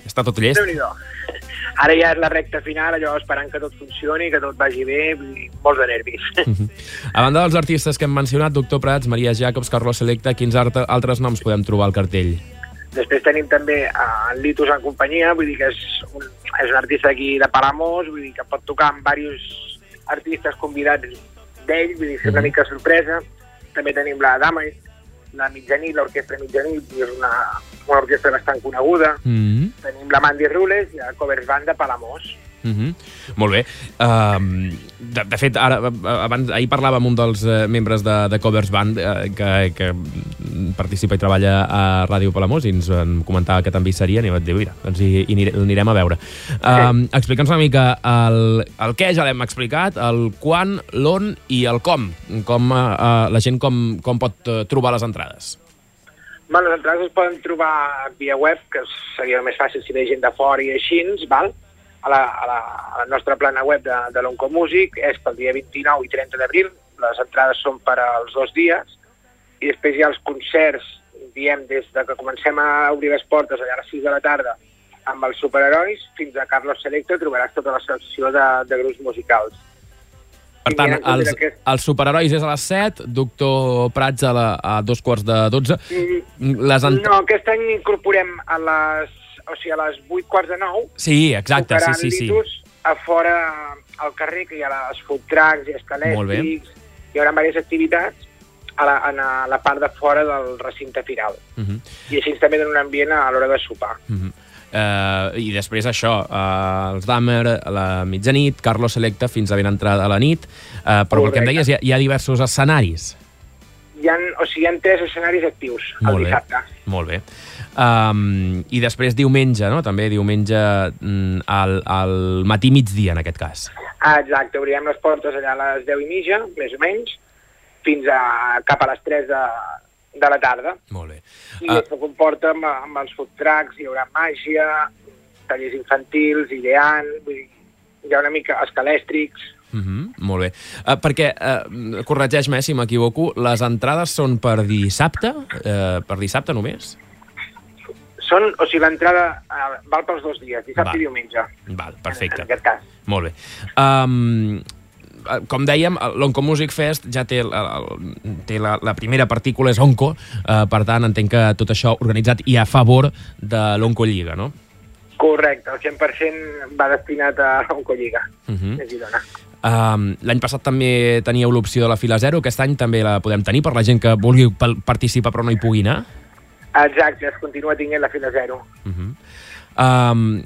Està tot llest? Ara ja és la recta final, allò esperant que tot funcioni, que tot vagi bé, molts de nervis. A banda dels artistes que hem mencionat, Doctor Prats, Maria Jacobs, Carlos Selecta, quins altres noms podem trobar al cartell? Després tenim també en Litus en companyia, vull dir que és un, és un artista aquí de Palamós, vull dir que pot tocar amb diversos artistes convidats d'ell, vull dir, és una Mhm. mica sorpresa. També tenim la Dama, la Mitjanit, l'Orquestra Mitjanit, és una, una orquestra bastant coneguda. Mm -hmm. Tenim la Mandy Rules i la Covers Band de Palamós. Mm -hmm. Molt bé. Um, de, de fet, ara, abans, ahir parlava amb un dels uh, membres de, de Covers Band uh, que, que participa i treballa a Ràdio Palamós i ens en comentava que també hi serien i vaig dir, mira, doncs hi, hi anirem, a veure. Um, Explica'ns una mica el, el què ja l'hem explicat, el quan, l'on i el com. Com uh, uh, la gent com, com pot uh, trobar les entrades. Bueno, les entrades es poden trobar via web, que seria més fàcil si ve gent de fora i així, val? A la, a la, a la nostra plana web de, de l'Oncomúsic és pel dia 29 i 30 d'abril, les entrades són per als dos dies, i després hi ha els concerts, diem, des de que comencem a obrir les portes allà a les 6 de la tarda amb els superherois, fins a Carlos Selecto trobaràs tota la secció de, de grups musicals. Per tant, els, els superherois és a les 7, Doctor Prats a, la, a dos quarts de 12. Les ent... No, aquest any incorporem a les, o sigui, a les 8 quarts de 9 Sí, exacte, sí, sí, sí. Litus a fora al carrer, que hi ha les food trucks, hi ha bé. escalèstics, hi haurà diverses activitats a la, a la, a la part de fora del recinte firal. Uh -huh. I així també en un ambient a l'hora de sopar. Uh -huh. Uh, I després això, uh, els Dahmer, a la mitjanit, Carlos Selecta fins a ben entrada a la nit, uh, però el que em Correcte. deies, hi ha, hi ha diversos escenaris. Hi ha, o sigui, hi ha tres escenaris actius Molt el bé. dissabte. Molt bé. Um, I després diumenge, no? També diumenge mm, al, al matí migdia, en aquest cas. Ah, exacte, obrirem les portes allà a les 10 i mitja, més o menys, fins a cap a les 3 de, de la tarda. Molt bé. I uh... això comporta amb, amb els food trucks, hi haurà màgia, tallers infantils, ideant, vull dir, hi ha una mica escalèstrics, Uh -huh, molt bé. Uh, perquè, uh, corregeix-me eh, si m'equivoco, les entrades són per dissabte? Uh, per dissabte només? Són, o sigui, l'entrada uh, val pels dos dies, dissabte Val. i diumenge. Val, perfecte. En aquest cas. Molt bé. Um, com dèiem, l'Onco Music Fest ja té, el, el, té la, la primera partícula, és Onco, uh, per tant, entenc que tot això organitzat i a favor de l'Onco Lliga, no? Correcte, el 100% va destinat a Oncolliga, Uh -huh. a Girona. Um, L'any passat també teníeu l'opció de la fila zero, aquest any també la podem tenir per la gent que vulgui participar però no hi pugui anar? Exacte, es continua tinguent la fila zero. Uh -huh. Um,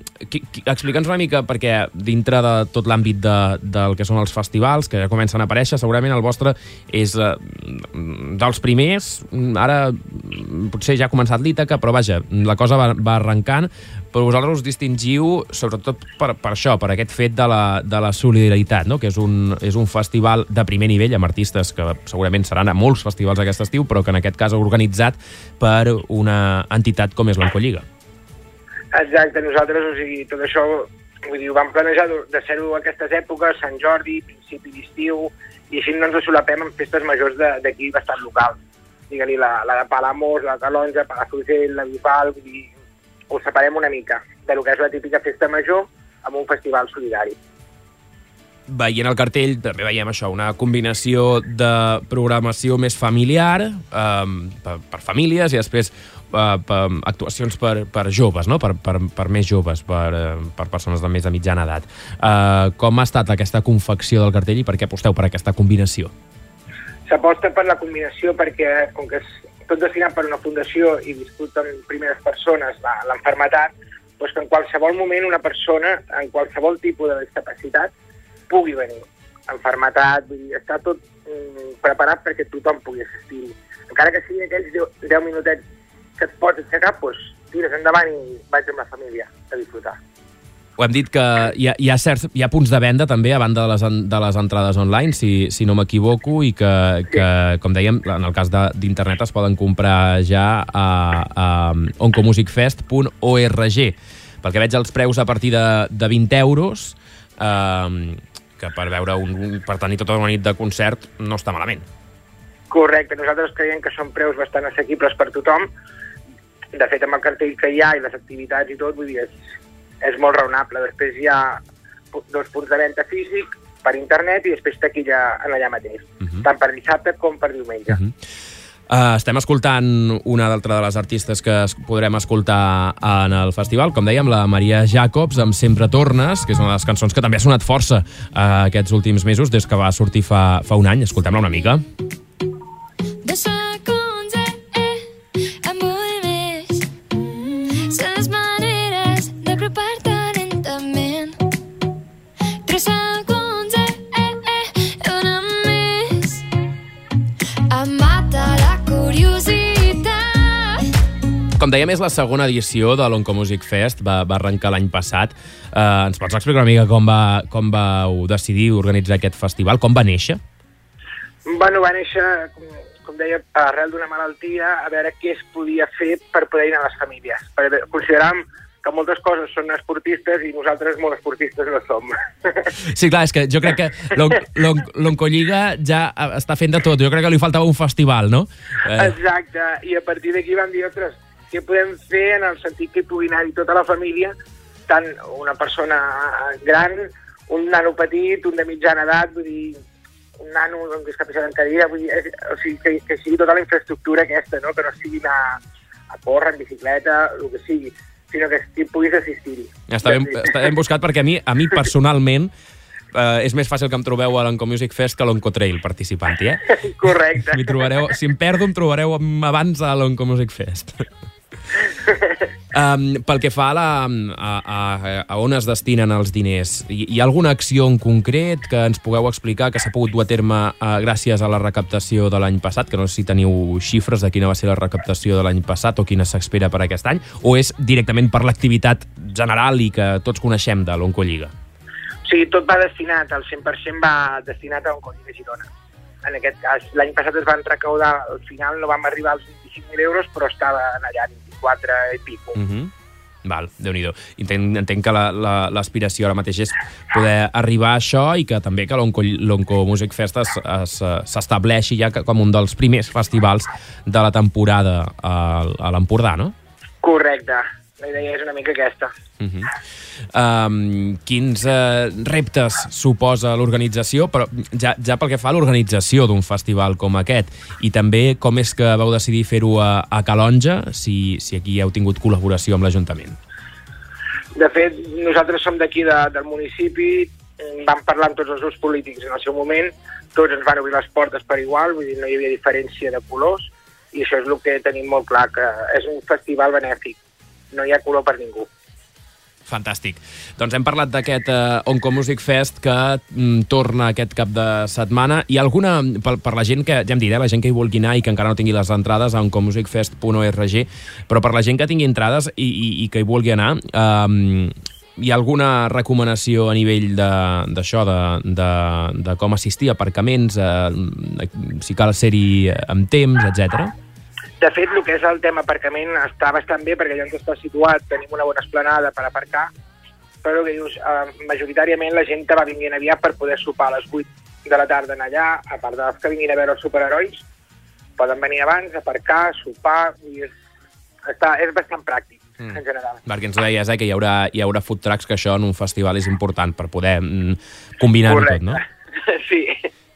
Explica'ns una mica, perquè dintre de tot l'àmbit de, del que són els festivals, que ja comencen a aparèixer, segurament el vostre és uh, dels primers, ara potser ja ha començat l'Ítaca, però vaja, la cosa va, va arrencant, però vosaltres us distingiu sobretot per, per això, per aquest fet de la, de la solidaritat, no? que és un, és un festival de primer nivell amb artistes que segurament seran a molts festivals aquest estiu, però que en aquest cas organitzat per una entitat com és l'Oncolliga. Exacte, nosaltres, o sigui, tot això, vull dir, ho vam planejar de ser-ho aquestes èpoques, Sant Jordi, principi d'estiu, i així no ens solapem amb festes majors d'aquí bastant local. Digue-li la, la de Palamós, la de Calonja, Palafrugell, la Bisbal, vull dir, ho separem una mica de lo que és la típica festa major amb un festival solidari. veient el cartell també veiem això, una combinació de programació més familiar um, per, per famílies i després uh, per, actuacions per, per joves, no? per, per, per més joves, per, uh, per persones de més de mitjana edat. Uh, com ha estat aquesta confecció del cartell i per què aposteu per aquesta combinació? S'aposta per la combinació perquè, com que és tot destinat per una fundació i viscut en primeres persones l'enfermetat, doncs que en qualsevol moment una persona, en qualsevol tipus de discapacitat, pugui venir. Enfermetat, vull dir, està tot mm, preparat perquè tothom pugui assistir. Encara que siguin aquells 10, 10 minutets que et pots aixecar, doncs tires endavant i vaig amb la família a disfrutar. Ho hem dit que hi ha, hi ha, certs, hi ha punts de venda també a banda de les, de les entrades online, si, si no m'equivoco, i que, que, com dèiem, en el cas d'internet es poden comprar ja a, a oncomusicfest.org. Pel que veig els preus a partir de, de 20 euros, eh, que per veure un, un, per tenir tota una nit de concert no està malament. Correcte, nosaltres creiem que són preus bastant assequibles per tothom. De fet, amb el cartell que hi ha i les activitats i tot, vull dir, és, és molt raonable. Després hi ha dos punts de venda físic per internet i després taquilla en allà mateix, uh -huh. tant per dissabte com per diumenge. Uh -huh. Uh, estem escoltant una d'altra de les artistes que es podrem escoltar en el festival, com dèiem, la Maria Jacobs, amb Sempre Tornes, que és una de les cançons que també ha sonat força uh, aquests últims mesos, des que va sortir fa, fa un any. Escoltem-la una mica. Dos Com dèiem, és la segona edició de l'Oncomusic Fest, va, va arrencar l'any passat. Uh, ens pots explicar una mica com, va, com vau decidir organitzar aquest festival? Com va néixer? Bueno, va néixer, com, com deia, arrel d'una malaltia, a veure què es podia fer per poder ir a les famílies. Perquè consideràvem que moltes coses són esportistes i nosaltres molt esportistes no som. Sí, clar, és que jo crec que l'On- l'On- l'Oncolliga ja eh, està fent de tot. Jo crec que li faltava un festival, no? Eh, Exacte, i a partir d'aquí vam dir, ostres, què podem fer en el sentit que hi pugui anar-hi tota la família, tant una persona gran, un nano petit, un de mitjana edat, vull dir, un nano amb discapacitat en cadira, vull dir, o sigui, que, que sigui tota la infraestructura aquesta, no? que no sigui anar a córrer, en bicicleta, el que sigui, sinó que puguis assistir-hi. està, ben, està ben buscat perquè a mi, a mi personalment eh, és més fàcil que em trobeu a l'Oncomusic Fest que a l'Oncotrail participant-hi, eh? Correcte. Trobareu, si em perdo, em trobareu abans a l'Oncomusic Fest. Um, pel que fa a, la, a, a, a on es destinen els diners, hi, hi ha alguna acció en concret que ens pugueu explicar que s'ha pogut dur a terme uh, gràcies a la recaptació de l'any passat, que no sé si teniu xifres de quina va ser la recaptació de l'any passat o quina s'espera per aquest any, o és directament per l'activitat general i que tots coneixem de l'Oncolliga? O tot va destinat, el 100% va destinat a de Girona. En aquest cas, l'any passat es van recaudar, al final no vam arribar als 25.000 euros, però estaven allà 24 i pico. Uh -huh. Val, déu nhi entenc, entenc que la- la- l'aspiració ara mateix és poder arribar a això i que també que l'Onco Music Fest es- es, s'estableixi ja com un dels primers festivals de la temporada a, a l'Empordà, no? Correcte, la idea és una mica aquesta. Uh -huh. um, quins uh, reptes suposa l'organització, però ja, ja pel que fa a l'organització d'un festival com aquest, i també com és que vau decidir fer-ho a, a Calonja, si, si aquí heu tingut col·laboració amb l'Ajuntament. De fet, nosaltres som d'aquí de, del municipi, vam parlar amb tots els grups polítics en el seu moment, tots ens van obrir les portes per igual, vull dir, no hi havia diferència de colors, i això és el que tenim molt clar, que és un festival benèfic, no hi ha color per ningú. Fantàstic. Doncs hem parlat d'aquest uh, Onco Music Fest que mm, torna aquest cap de setmana. Hi ha alguna, per, per la gent que, ja hem dit, eh, la gent que hi vulgui anar i que encara no tingui les entrades a oncomusicfest.org, però per la gent que tingui entrades i, i, i que hi vulgui anar, um, hi ha alguna recomanació a nivell de- d'això, de, de, de com assistir, aparcaments, eh, si cal ser-hi amb temps, etc. De fet, el que és el tema aparcament està bastant bé perquè allà on està situat tenim una bona esplanada per aparcar, però que dius, eh, majoritàriament la gent va vinguent aviat per poder sopar a les 8 de la tarda en allà, a part dels que vinguin a veure els superherois, poden venir abans, aparcar, sopar, i és, està, és bastant pràctic, Mm. en general. Perquè ens deies eh, que hi haurà, hi haurà food trucks, que això en un festival és important per poder mm, combinar-ho tot, no? sí,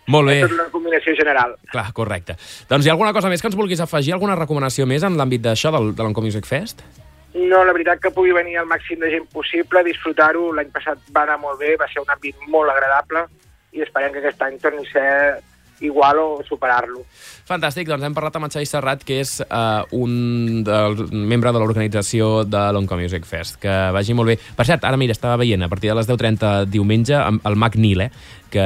Molt bé. és una combinació general. Clar, correcte. Doncs hi ha alguna cosa més que ens vulguis afegir? Alguna recomanació més en l'àmbit d'això, del, de l'Onco Music Fest? No, la veritat que pugui venir el màxim de gent possible, disfrutar-ho. L'any passat va anar molt bé, va ser un àmbit molt agradable i esperem que aquest any torni a ser igual o superar-lo. Fantàstic, doncs hem parlat amb en Xavi Serrat, que és uh, un del, membre de l'organització de l'Onco Music Fest. Que vagi molt bé. Per cert, ara mira, estava veient, a partir de les 10.30 diumenge, el Mac Nil, eh, que,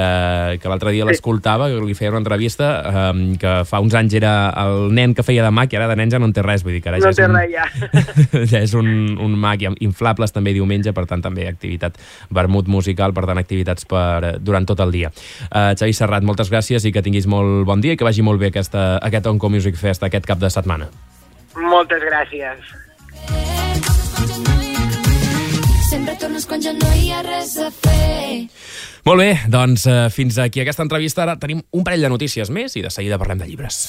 que l'altre dia l'escoltava, que li feia una entrevista, um, que fa uns anys era el nen que feia de Mac i ara de nen ja no en té res, vull dir que ara No ja és un, ja. ja és un, un mag inflables també diumenge, per tant també activitat vermut musical, per tant activitats per, durant tot el dia. Uh, Xavi Serrat, moltes gràcies i que tinguis molt bon dia i que vagi molt bé aquesta, aquest Onco Music Fest aquest cap de setmana. Moltes gràcies. Sempre tornes quan ja no hi ha res a fer. Molt bé, doncs uh, fins aquí aquesta entrevista. Ara tenim un parell de notícies més i de seguida parlem de llibres.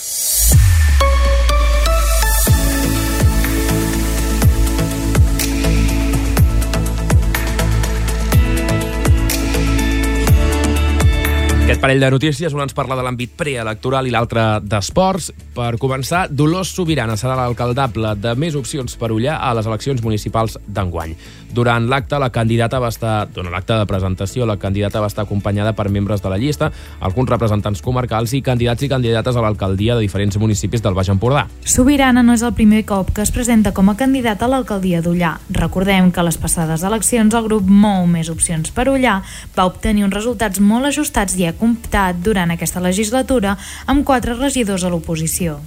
Aquest parell de notícies, una ens parla de l'àmbit preelectoral i l'altre d'esports. Per començar, Dolors Sobirana serà l'alcaldable de Més Opcions per Ullà a les eleccions municipals d'enguany. Durant l'acte, la candidata va estar, durant l'acte de presentació, la candidata va estar acompanyada per membres de la llista, alguns representants comarcals i candidats i candidates a l'alcaldia de diferents municipis del Baix Empordà. Sobirana no és el primer cop que es presenta com a candidat a l'alcaldia d'Ullà. Recordem que a les passades eleccions el grup Mou Més Opcions per Ullà va obtenir uns resultats molt ajustats i ha comptat durant aquesta legislatura amb quatre regidors a l'oposició.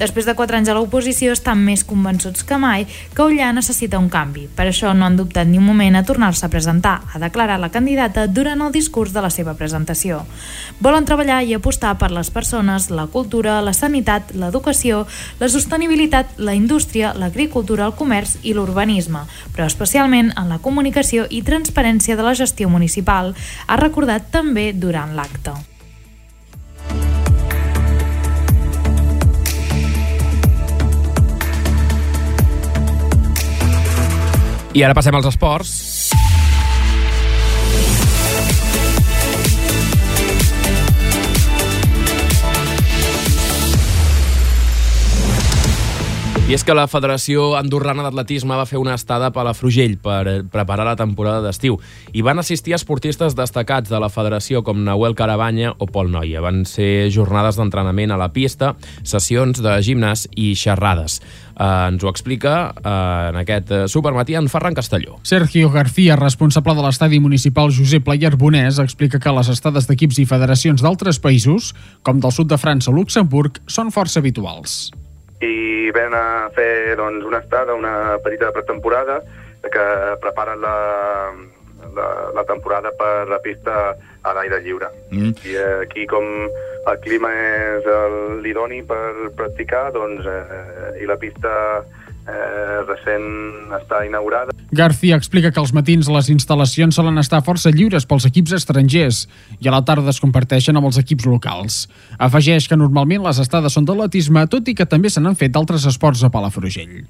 Després de quatre anys a l'oposició estan més convençuts que mai que Ullà necessita un canvi. Per això no han dubtat ni un moment a tornar-se a presentar, ha declarat la candidata durant el discurs de la seva presentació. Volen treballar i apostar per les persones, la cultura, la sanitat, l'educació, la sostenibilitat, la indústria, l'agricultura, el comerç i l'urbanisme, però especialment en la comunicació i transparència de la gestió municipal, ha recordat també durant l'acte. I ara passem als esports. I és que la Federació Andorrana d'Atletisme va fer una estada a Palafrugell per eh, preparar la temporada d'estiu. I van assistir esportistes destacats de la federació com Nahuel Carabanya o Pol Noia. Van ser jornades d'entrenament a la pista, sessions de gimnàs i xerrades. Eh, ens ho explica eh, en aquest eh, supermatí en Ferran Castelló. Sergio García, responsable de l'estadi municipal Josep Pla Arbonès, explica que les estades d'equips i federacions d'altres països, com del sud de França o Luxemburg, són força habituals. i ven a fer doncs, una estada, una petita pretemporada que preparen la, la, la temporada per la pista a l'aire lliure. Mm. I aquí, com el clima és l'idoni per practicar, doncs, eh, i la pista eh, recent està inaugurada, García explica que als matins les instal·lacions solen estar força lliures pels equips estrangers i a la tarda es comparteixen amb els equips locals. Afegeix que normalment les estades són d'atletisme, tot i que també se n'han fet d'altres esports a Palafrugell.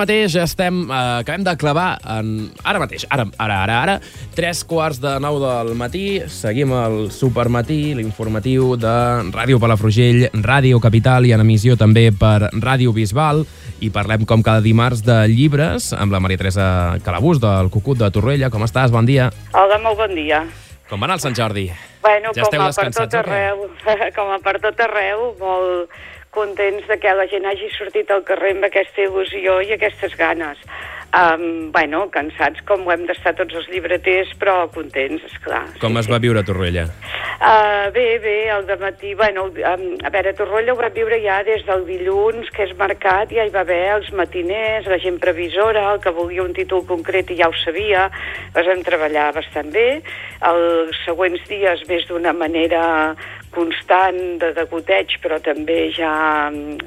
Mateix estem, eh, acabem de clavar en... Ara mateix, ara, ara, ara, ara, tres quarts de nou del matí, seguim el supermatí, l'informatiu de Ràdio Palafrugell, Ràdio Capital i en emissió també per Ràdio Bisbal, i parlem com cada dimarts de llibres amb la Maria Teresa Calabús del Cucut de Torrella. Com estàs? Bon dia. Hola, molt bon dia. Com va anar el Sant Jordi? Bueno, Ja com a per tot arreu, com a per tot arreu, molt contents de que la gent hagi sortit al carrer amb aquesta il·lusió i aquestes ganes. Um, bueno, cansats com ho hem d'estar tots els llibreters, però contents, esclar. Com es va viure a Torrella? Uh, bé, bé, el matí, bueno, um, a veure, a Torroella ho vam viure ja des del dilluns, que és mercat, ja hi va haver els matiners, la gent previsora, el que volia un títol concret i ja ho sabia, les vam treballar bastant bé. Els següents dies, més d'una manera constant de degoteig, però també ja,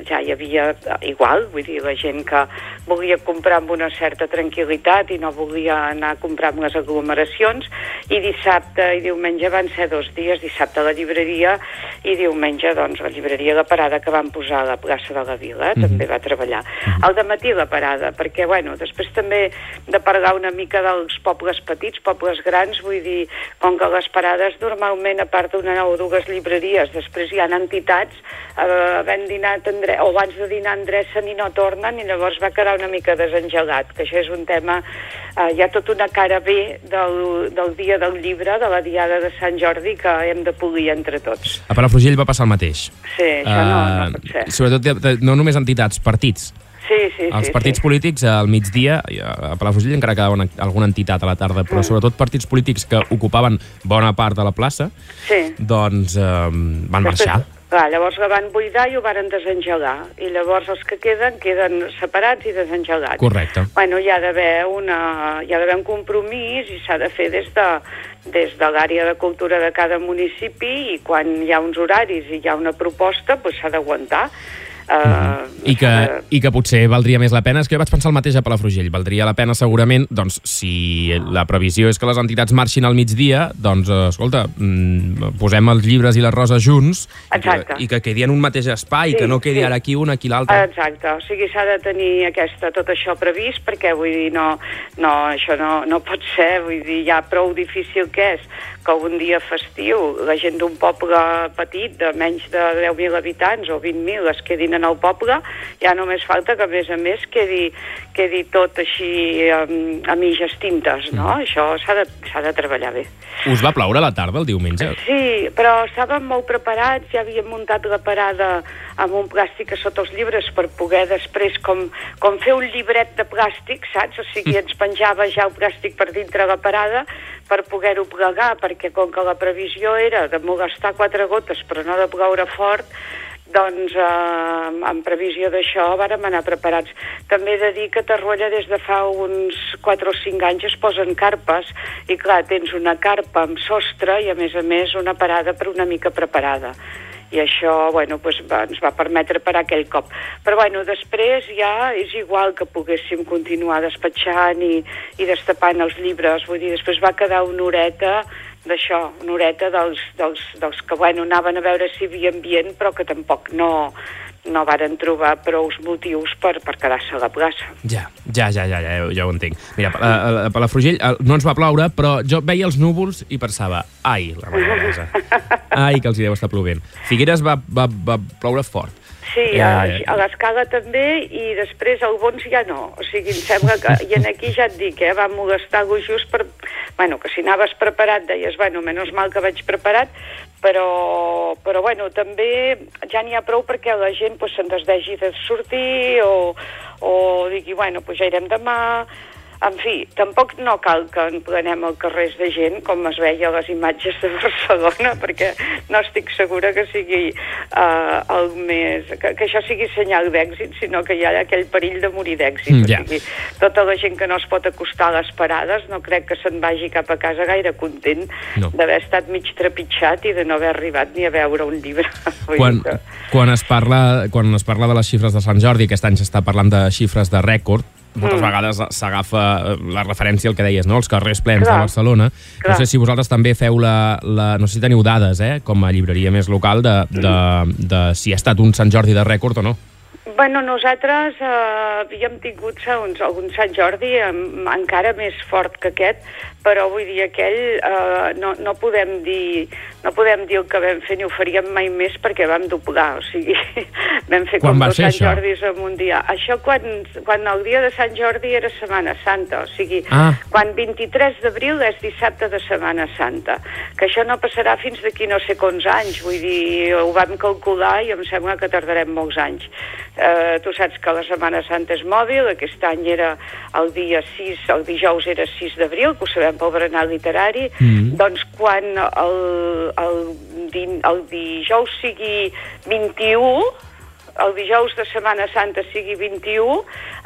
ja hi havia igual, vull dir, la gent que volia comprar amb una certa tranquil·litat i no volia anar a comprar amb les aglomeracions, i dissabte i diumenge van ser dos dies, dissabte a la llibreria i diumenge, doncs, la llibreria La Parada que van posar a la plaça de la Vila, Mhm. també va treballar. Al dematí La Parada, perquè, bueno, després també de parlar una mica dels pobles petits, pobles grans, vull dir, com que les parades normalment, a part d'una o dues llibreries, després hi ha entitats, eh, dinat dre- o abans de dinar endrecen i no tornen, i llavors va quedar una mica desengegat, que això és un tema, eh, hi ha tota una cara bé del, del dia del llibre, de la diada de Sant Jordi, que hem de polir entre tots. A Palafrugell va passar el mateix. Sí, això no, no Eh, pot ser. Sobretot, no només entitats, partits. Sí, sí, Els sí. partits sí. polítics al migdia, i a Palafrugell encara quedava una, alguna entitat a la tarda, però Mm. sobretot partits polítics que ocupaven bona part de la plaça, Sí. doncs eh, van marxar. Clar, llavors la van buidar i ho varen desengegar. I llavors els que queden, queden separats i desengelats. Correcte. Bueno, hi ha d'haver una, hi ha d'haver un compromís i s'ha de fer des de, des de l'àrea de cultura de cada municipi i quan hi ha uns horaris i hi ha una proposta, doncs s'ha d'aguantar. Uh, I que, I que potser valdria més la pena, és que jo vaig pensar el mateix a Palafrugell, valdria la pena segurament, doncs, si la previsió és que les entitats marxin al migdia, doncs, eh, escolta, mm, posem els llibres i les roses junts i que, i que quedi en un mateix espai, Sí, que no quedi sí. ara aquí un, aquí l'altre. Exacte, o sigui, s'ha de tenir aquesta, tot això previst, perquè vull dir, no, no, això no, no pot ser, vull dir, ja prou difícil que és que un dia festiu la gent d'un poble petit de menys de 10.000 habitants o 20.000 es quedin en el poble, ja només falta que a més a més quedi, quedi tot així um, a mitges tintes, no? Això s'ha de, de treballar bé. Us va ploure la tarda el diumenge? Sí, però estàvem molt preparats, ja havíem muntat la parada amb un plàstic a sota els llibres per poder després com, com fer un llibret de plàstic, saps? O sigui, ens penjava ja el plàstic per dintre la parada per poder-ho plegar, perquè com que la previsió era de molestar quatre gotes però no de ploure fort, doncs eh, en previsió d'això vàrem anar preparats. També he de dir que Tarrolla des de fa uns 4 o 5 anys es posen carpes i clar, tens una carpa amb sostre i a més a més una parada per una mica preparada i això bueno, doncs va, ens va permetre parar aquell cop. Però bueno, després ja és igual que poguéssim continuar despatxant i, i destapant els llibres, vull dir, després va quedar una horeta d'això, una horeta dels, dels, dels que bueno, anaven a veure si hi havia ambient però que tampoc no, no varen trobar prou motius per, per quedar-se a la plaça. Ja, ja, ja, ja, ja, ja ho entenc. Mira, a, a, a Palafrugell eh, no ens va ploure, però jo veia els núvols i pensava, ai, la Teresa, ai, que els hi deu estar plovent. Figueres va, va, va ploure fort. Sí, Eh, a, a l'escala també i després al Bons ja no. O sigui, em sembla que... I en aquí ja et dic, eh, va molestar-lo just per... Bueno, que si anaves preparat deies, bueno, menys mal que vaig preparat, però, però bueno, també ja n'hi ha prou perquè la gent pues, se'n desdegi de sortir o, o digui, bueno, pues ja irem demà... En fi, tampoc no cal que en plenem el carrers de gent, com es veia a les imatges de Barcelona, perquè no estic segura que sigui uh, el més... Que, que això sigui senyal d'èxit, sinó que hi ha aquell perill de morir d'èxit. Mm. O sigui, tota la gent que no es pot acostar a les parades no crec que se'n vagi cap a casa gaire content No. d'haver estat mig trepitjat i de no haver arribat ni a veure un llibre. Quan, quan, es parla, quan es parla de les xifres de Sant Jordi, aquest any s'està parlant de xifres de rècord, moltes Mm. vegades s'agafa eh, la referència al que deies, no? els carrers plens Clar. de Barcelona. No Clar. sé si vosaltres també feu la, la... No sé si teniu dades, eh, com a llibreria més local, de, de, de si ha estat un Sant Jordi de rècord o no. Bueno, nosaltres eh, havíem tingut uns, algun Sant Jordi em, encara més fort que aquest, però vull dir, aquell eh, no, no podem dir no podem dir el que vam fer ni ho faríem mai més perquè vam doblar, o sigui, vam fer Quan com dos Sant això? Jordis en un dia. Això quan, quan el dia de Sant Jordi era Setmana Santa, o sigui, Ah. quan 23 d'abril és dissabte de Setmana Santa, que això no passarà fins d'aquí no sé quants anys, vull dir, ho vam calcular i em sembla que tardarem molts anys. Eh, tu saps que la Setmana Santa és mòbil, aquest any era el dia 6, el dijous era 6 d'abril, que ho sabem pel berenar literari, Mm. doncs quan el, el, el dijous sigui 21, el dijous de Setmana Santa sigui 21,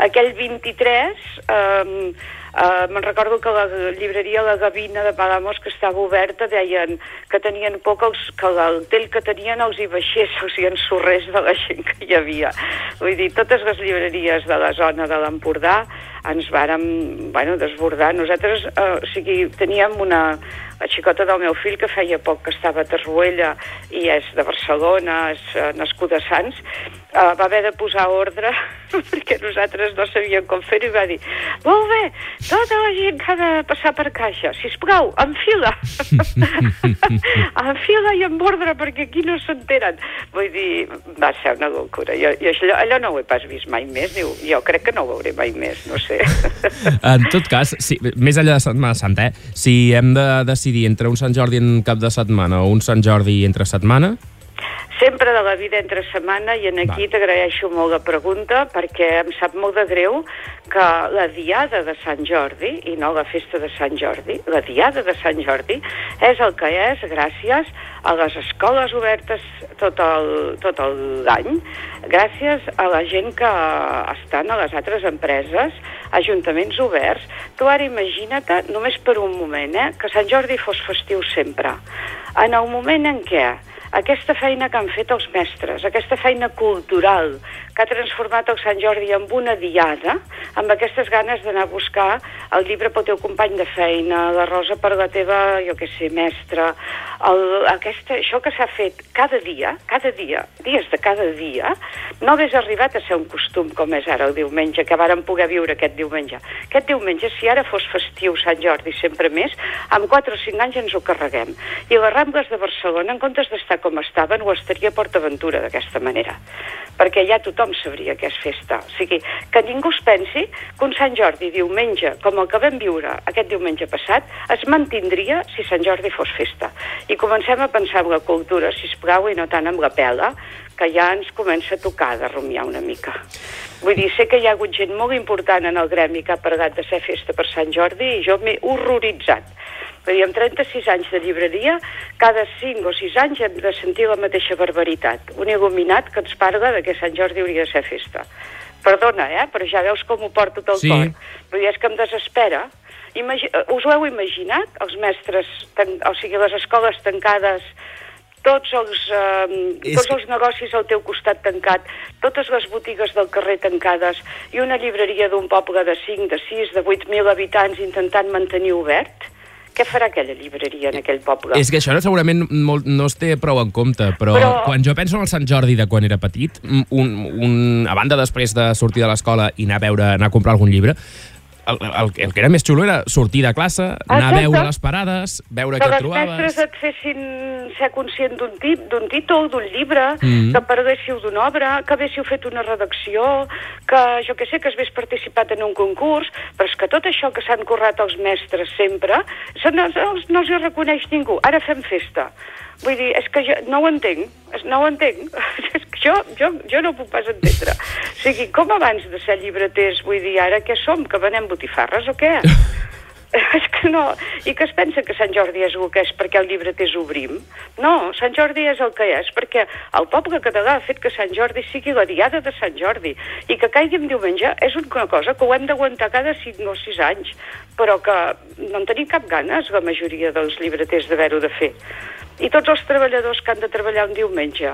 aquell 23, eh, eh, me'n recordo que la llibreria La Gavina de Palamós, que estava oberta, deien que tenien por que, els, que l'altell que tenien els hi baixés, els hi ensorrés de la gent que hi havia. Vull dir, totes les llibreries de la zona de l'Empordà ens vàrem bueno, desbordar. Nosaltres, eh, o sigui, teníem una, la xicota del meu fill que feia poc que estava a Tarruella i és de Barcelona, és eh, nascuda a Sants, eh, va haver de posar ordre perquè nosaltres no sabíem com fer-ho i va dir molt bé, tota la gent que ha de passar per caixa, sisplau, en fila en fila i en ordre perquè aquí no s'enteren. Vull dir, va ser una locura. Jo, jo allò, allò no ho he pas vist mai més ni, jo crec que no ho veuré mai més no sé. En tot cas, si, més enllà de Setmana Santa, eh, si hem de decidir entre un Sant Jordi en cap de setmana o un Sant Jordi entre setmana, sempre de la vida entre setmana i en aquí t'agraeixo molt la pregunta perquè em sap molt de greu que la diada de Sant Jordi i no la festa de Sant Jordi, la diada de Sant Jordi és el que és gràcies a les escoles obertes tot el- tot el- l'any, gràcies a la gent que estan a les altres empreses, ajuntaments oberts. Tu ara imagina't, només per un moment, eh, que Sant Jordi fos festiu sempre. En el moment en què aquesta feina que han fet els mestres, aquesta feina cultural que ha transformat el Sant Jordi en una diada, amb aquestes ganes d'anar a buscar el llibre pel teu company de feina, la rosa per la teva, jo què sé, mestra, el, aquesta, això que s'ha fet cada dia, cada dia, dies de cada dia, no hagués arribat a ser un costum com és ara el diumenge, que vàrem poder viure aquest diumenge. Aquest diumenge, si ara fos festiu Sant Jordi sempre més, amb 4 o 5 anys ens ho carreguem. I les Rambles de Barcelona, en comptes d'estar com estaven, ho estaria a PortAventura d'aquesta manera. Perquè ja tothom sabria que és festa. O sigui, que ningú es pensi que un Sant Jordi diumenge, com el que vam viure aquest diumenge passat, es mantindria si Sant Jordi fos festa. I comencem a pensar en la cultura, si plau, i no tant amb la pela, que ja ens comença a tocar de rumiar una mica. Vull dir, sé que hi ha hagut gent molt important en el gremi que ha pregat de ser festa per Sant Jordi i jo m'he horroritzat. Vull dir, amb 36 anys de llibreria, cada 5 o 6 anys hem de sentir la mateixa barbaritat. Un il·luminat que ens parla de que Sant Jordi hauria de ser festa. Perdona, eh? però ja veus com ho porto tot Sí. el cor. Vull dir, és que em desespera. Imagi us ho heu imaginat? Els mestres, tan o sigui, les escoles tancades, tots els, eh, tots els negocis al teu costat tancat, totes les botigues del carrer tancades i una llibreria d'un poble de 5, de 6, de 8.000 habitants intentant mantenir obert, què farà aquella llibreria en aquell poble? És que això segurament molt, no es té prou en compte, però, Però- quan jo penso en el Sant Jordi de quan era petit, un, un, a banda després de sortir de l'escola i anar a veure, anar a comprar algun llibre, el, el, el que era més xulo era sortir de classe, anar a Exacte. veure les parades, veure que què et les trobaves... mestres et fessin ser conscient d'un tip, d'un títol, d'un llibre, Mhm. que parléssiu d'una obra, que haguéssiu fet una redacció, que jo que sé, que hagués participat en un concurs, però és que tot això que s'han currat els mestres sempre, se no, no els hi reconeix ningú. Ara fem festa. Vull dir, és que jo no ho entenc, no ho entenc. és que jo, jo, jo no ho puc pas entendre. O sigui, com abans de ser llibreters, vull dir, ara què som, que venem botifarres o què? és que no... I que es pensa que Sant Jordi és el que és perquè el llibreters obrim? No, Sant Jordi és el que és perquè el poble català ha fet que Sant Jordi sigui la diada de Sant Jordi i que caigui en diumenge és una cosa que ho hem d'aguantar cada 5 o 6 anys però que no en tenim cap ganes la majoria dels llibreters d'haver-ho de fer i tots els treballadors que han de treballar un diumenge.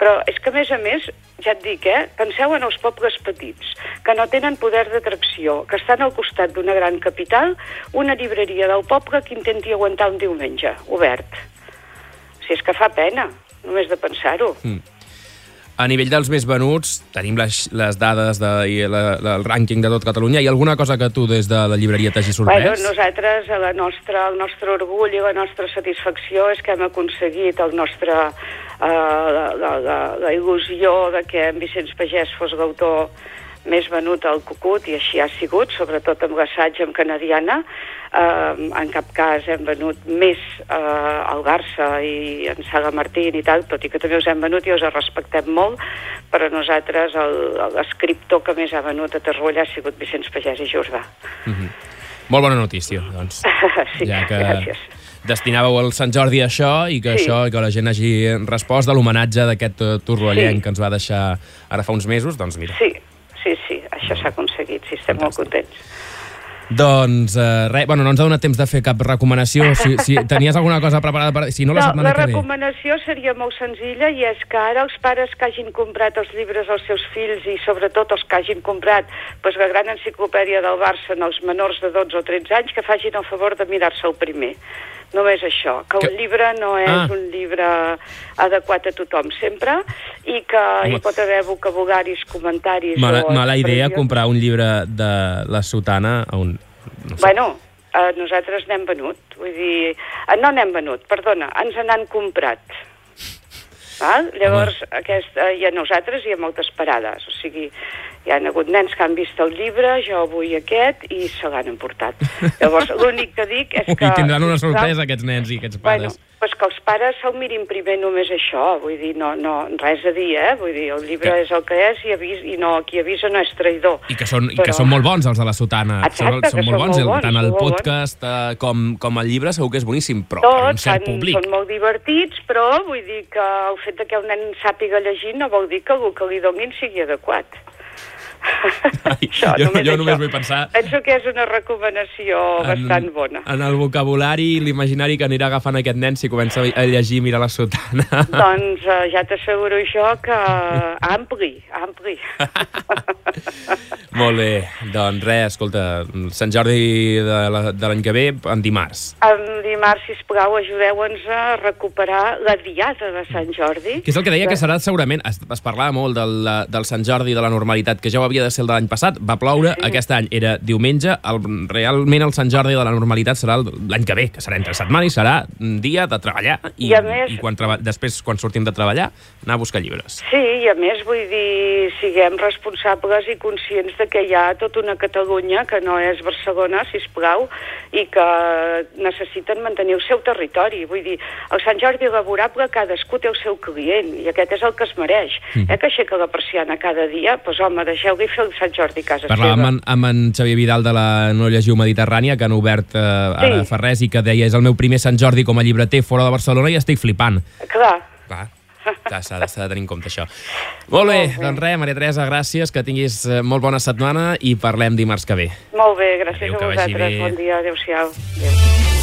Però és que, a més a més, ja et dic, eh, penseu en els pobles petits, que no tenen poder d'atracció, que estan al costat d'una gran capital, una llibreria del poble que intenti aguantar un diumenge, obert. Si és que fa pena, només de pensar-ho. Mm. A nivell dels més venuts, tenim les, les dades de, i la, la, el rànquing de tot Catalunya. Hi ha alguna cosa que tu des de la llibreria t'hagi sorprès? Bueno, nosaltres, la nostra, el nostre orgull i la nostra satisfacció és que hem aconseguit el nostre, eh, la, la, la, la il·lusió de que en Vicenç Pagès fos l'autor més venut al Cucut, i així ha sigut, sobretot amb l'assaig amb Canadiana. Eh, en cap cas hem venut més eh, al Garça i en Saga Martín i tal, tot i que també us hem venut i us respectem molt, però nosaltres l'escriptor que més ha venut a Tarrolla ha sigut Vicenç Pagès i Jordà. Mm -hmm. Molt bona notícia, doncs. sí, ja que gràcies. destinàveu el Sant Jordi a això i que Sí. això que la gent hagi respost de l'homenatge d'aquest eh, torroellenc que ens va deixar ara fa uns mesos, doncs mira. Sí, sí, sí, això s'ha aconseguit, sí, estem molt contents. Doncs eh, res, bueno, no ens ha donat temps de fer cap recomanació. Si, si tenies alguna cosa preparada, per, si no, la no, setmana la que ve. recomanació seria molt senzilla i és que ara els pares que hagin comprat els llibres als seus fills i sobretot els que hagin comprat pues, la gran enciclopèdia del Barça en els menors de 12 o 13 anys que facin el favor de mirar-se el primer. Només això, que, Que- un llibre no és Ah. un llibre adequat a tothom sempre i que Home. hi pot haver vocabularis, comentaris Mala, o mala idea comprar un llibre de la sotana a un... No sé. Bueno, eh, nosaltres n'hem venut, vull dir... Eh, no n'hem venut, perdona, ens n'han comprat. Val? Llavors, aquest, eh, i a nosaltres hi ha moltes parades, o sigui, hi ha hagut nens que han vist el llibre, jo vull aquest, i se l'han emportat. Llavors, l'únic que dic és que... I tindran una sorpresa aquests nens i aquests Bueno, pares. pues que els pares se'l mirin primer només això, vull dir, no, no, res a dir, eh? Vull dir, el llibre Que- és el que és i, avis, i no, qui avisa no és traïdor. I que són, i Però- que són molt bons, els de la sotana. Exacte, són, són molt són bons. molt bons, Tant el molt bons. podcast eh, com, com el llibre segur que és boníssim, però per un Tots cert han, públic. són molt divertits, però vull dir que el fet que un nen sàpiga llegir no vol dir que el que li donin sigui adequat. això, jo, només jo això. només vull pensar Penso que és una recomanació bastant bona. en el vocabulari i l'imaginari que anirà agafant aquest nen si comença a llegir i mirar la sotana. Doncs eh, ja t'asseguro jo que ampli, ampli. Molt bé, doncs res, escolta, Sant Jordi de la- de l'any que ve, en dimarts. El dimarts, sisplau, ajudeu-nos a recuperar la diada de Sant Jordi. Que és el que deia que serà segurament, es, es parlava molt del, del Sant Jordi, de la normalitat, que ja ho havia de ser el de l'any passat, va ploure, sí. aquest any era diumenge, el, realment el Sant Jordi de la normalitat serà l'any que ve, que serà entre setmana i serà dia de treballar i, I més- i quan treba, després, quan sortim de treballar, anar a buscar llibres. Sí, i a més vull dir, siguem responsables i conscients de que hi ha tota una Catalunya que no és Barcelona, si plau, i que necessiten mantenir el seu territori. Vull dir, el Sant Jordi laborable cadascú té el seu client i aquest és el que es mereix. Mhm. Eh, que aixeca la persiana cada dia, doncs home, deixeu-li fer el Sant Jordi a casa Parlàvem seva. amb, amb en Xavier Vidal de la No llegiu Mediterrània, que han obert eh, ara Sí. fa res, i que deia és el meu primer Sant Jordi com a llibreter fora de Barcelona i estic flipant. Clar, Clar, s'ha de, de tenir en compte això. Molt bé, doncs res, Maria Teresa, gràcies, que tinguis eh, molt bona setmana i parlem dimarts que ve. molt bé, gràcies que a vosaltres. bé. Bon dia, adéu-siau. Adéu.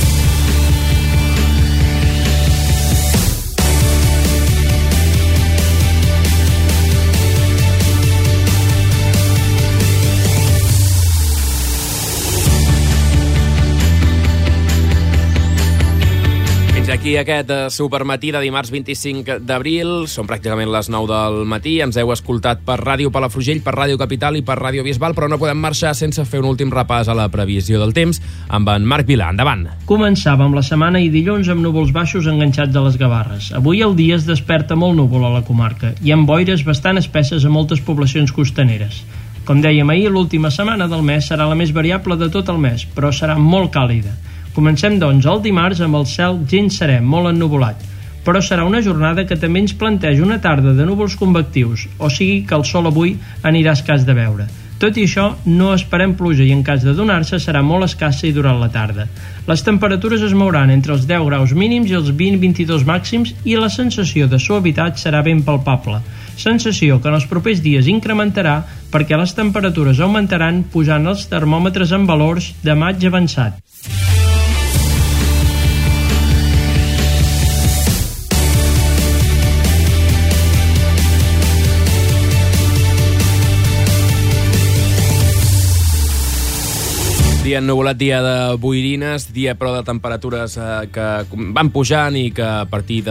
Fins aquí aquest eh, supermatí de dimarts 25 d'abril. Són pràcticament les 9 del matí. Ens heu escoltat per Ràdio Palafrugell, per Ràdio Capital i per Ràdio Bisbal, però no podem marxar sense fer un últim repàs a la previsió del temps amb en Marc Vilà. Endavant. Començàvem la setmana i dilluns amb núvols baixos enganxats a les Gavarres. Avui el dia es desperta molt núvol a la comarca i amb boires bastant espesses a moltes poblacions costaneres. Com dèiem ahir, l'última setmana del mes serà la més variable de tot el mes, però serà molt càlida. Comencem, doncs, el dimarts amb el cel gens serè, molt ennuvolat, però serà una jornada que també ens planteja una tarda de núvols convectius, o sigui que el sol avui anirà escàs de veure. Tot i això, no esperem pluja i en cas de donar-se serà molt escassa i durant la tarda. Les temperatures es mouran entre els 10 graus mínims i els 20-22 màxims i la sensació de suavitat serà ben palpable. Sensació que en els propers dies incrementarà perquè les temperatures augmentaran pujant els termòmetres en valors de maig avançat. Dia ennuvolat, dia de boirines, dia però de temperatures eh, que van pujant i que a partir de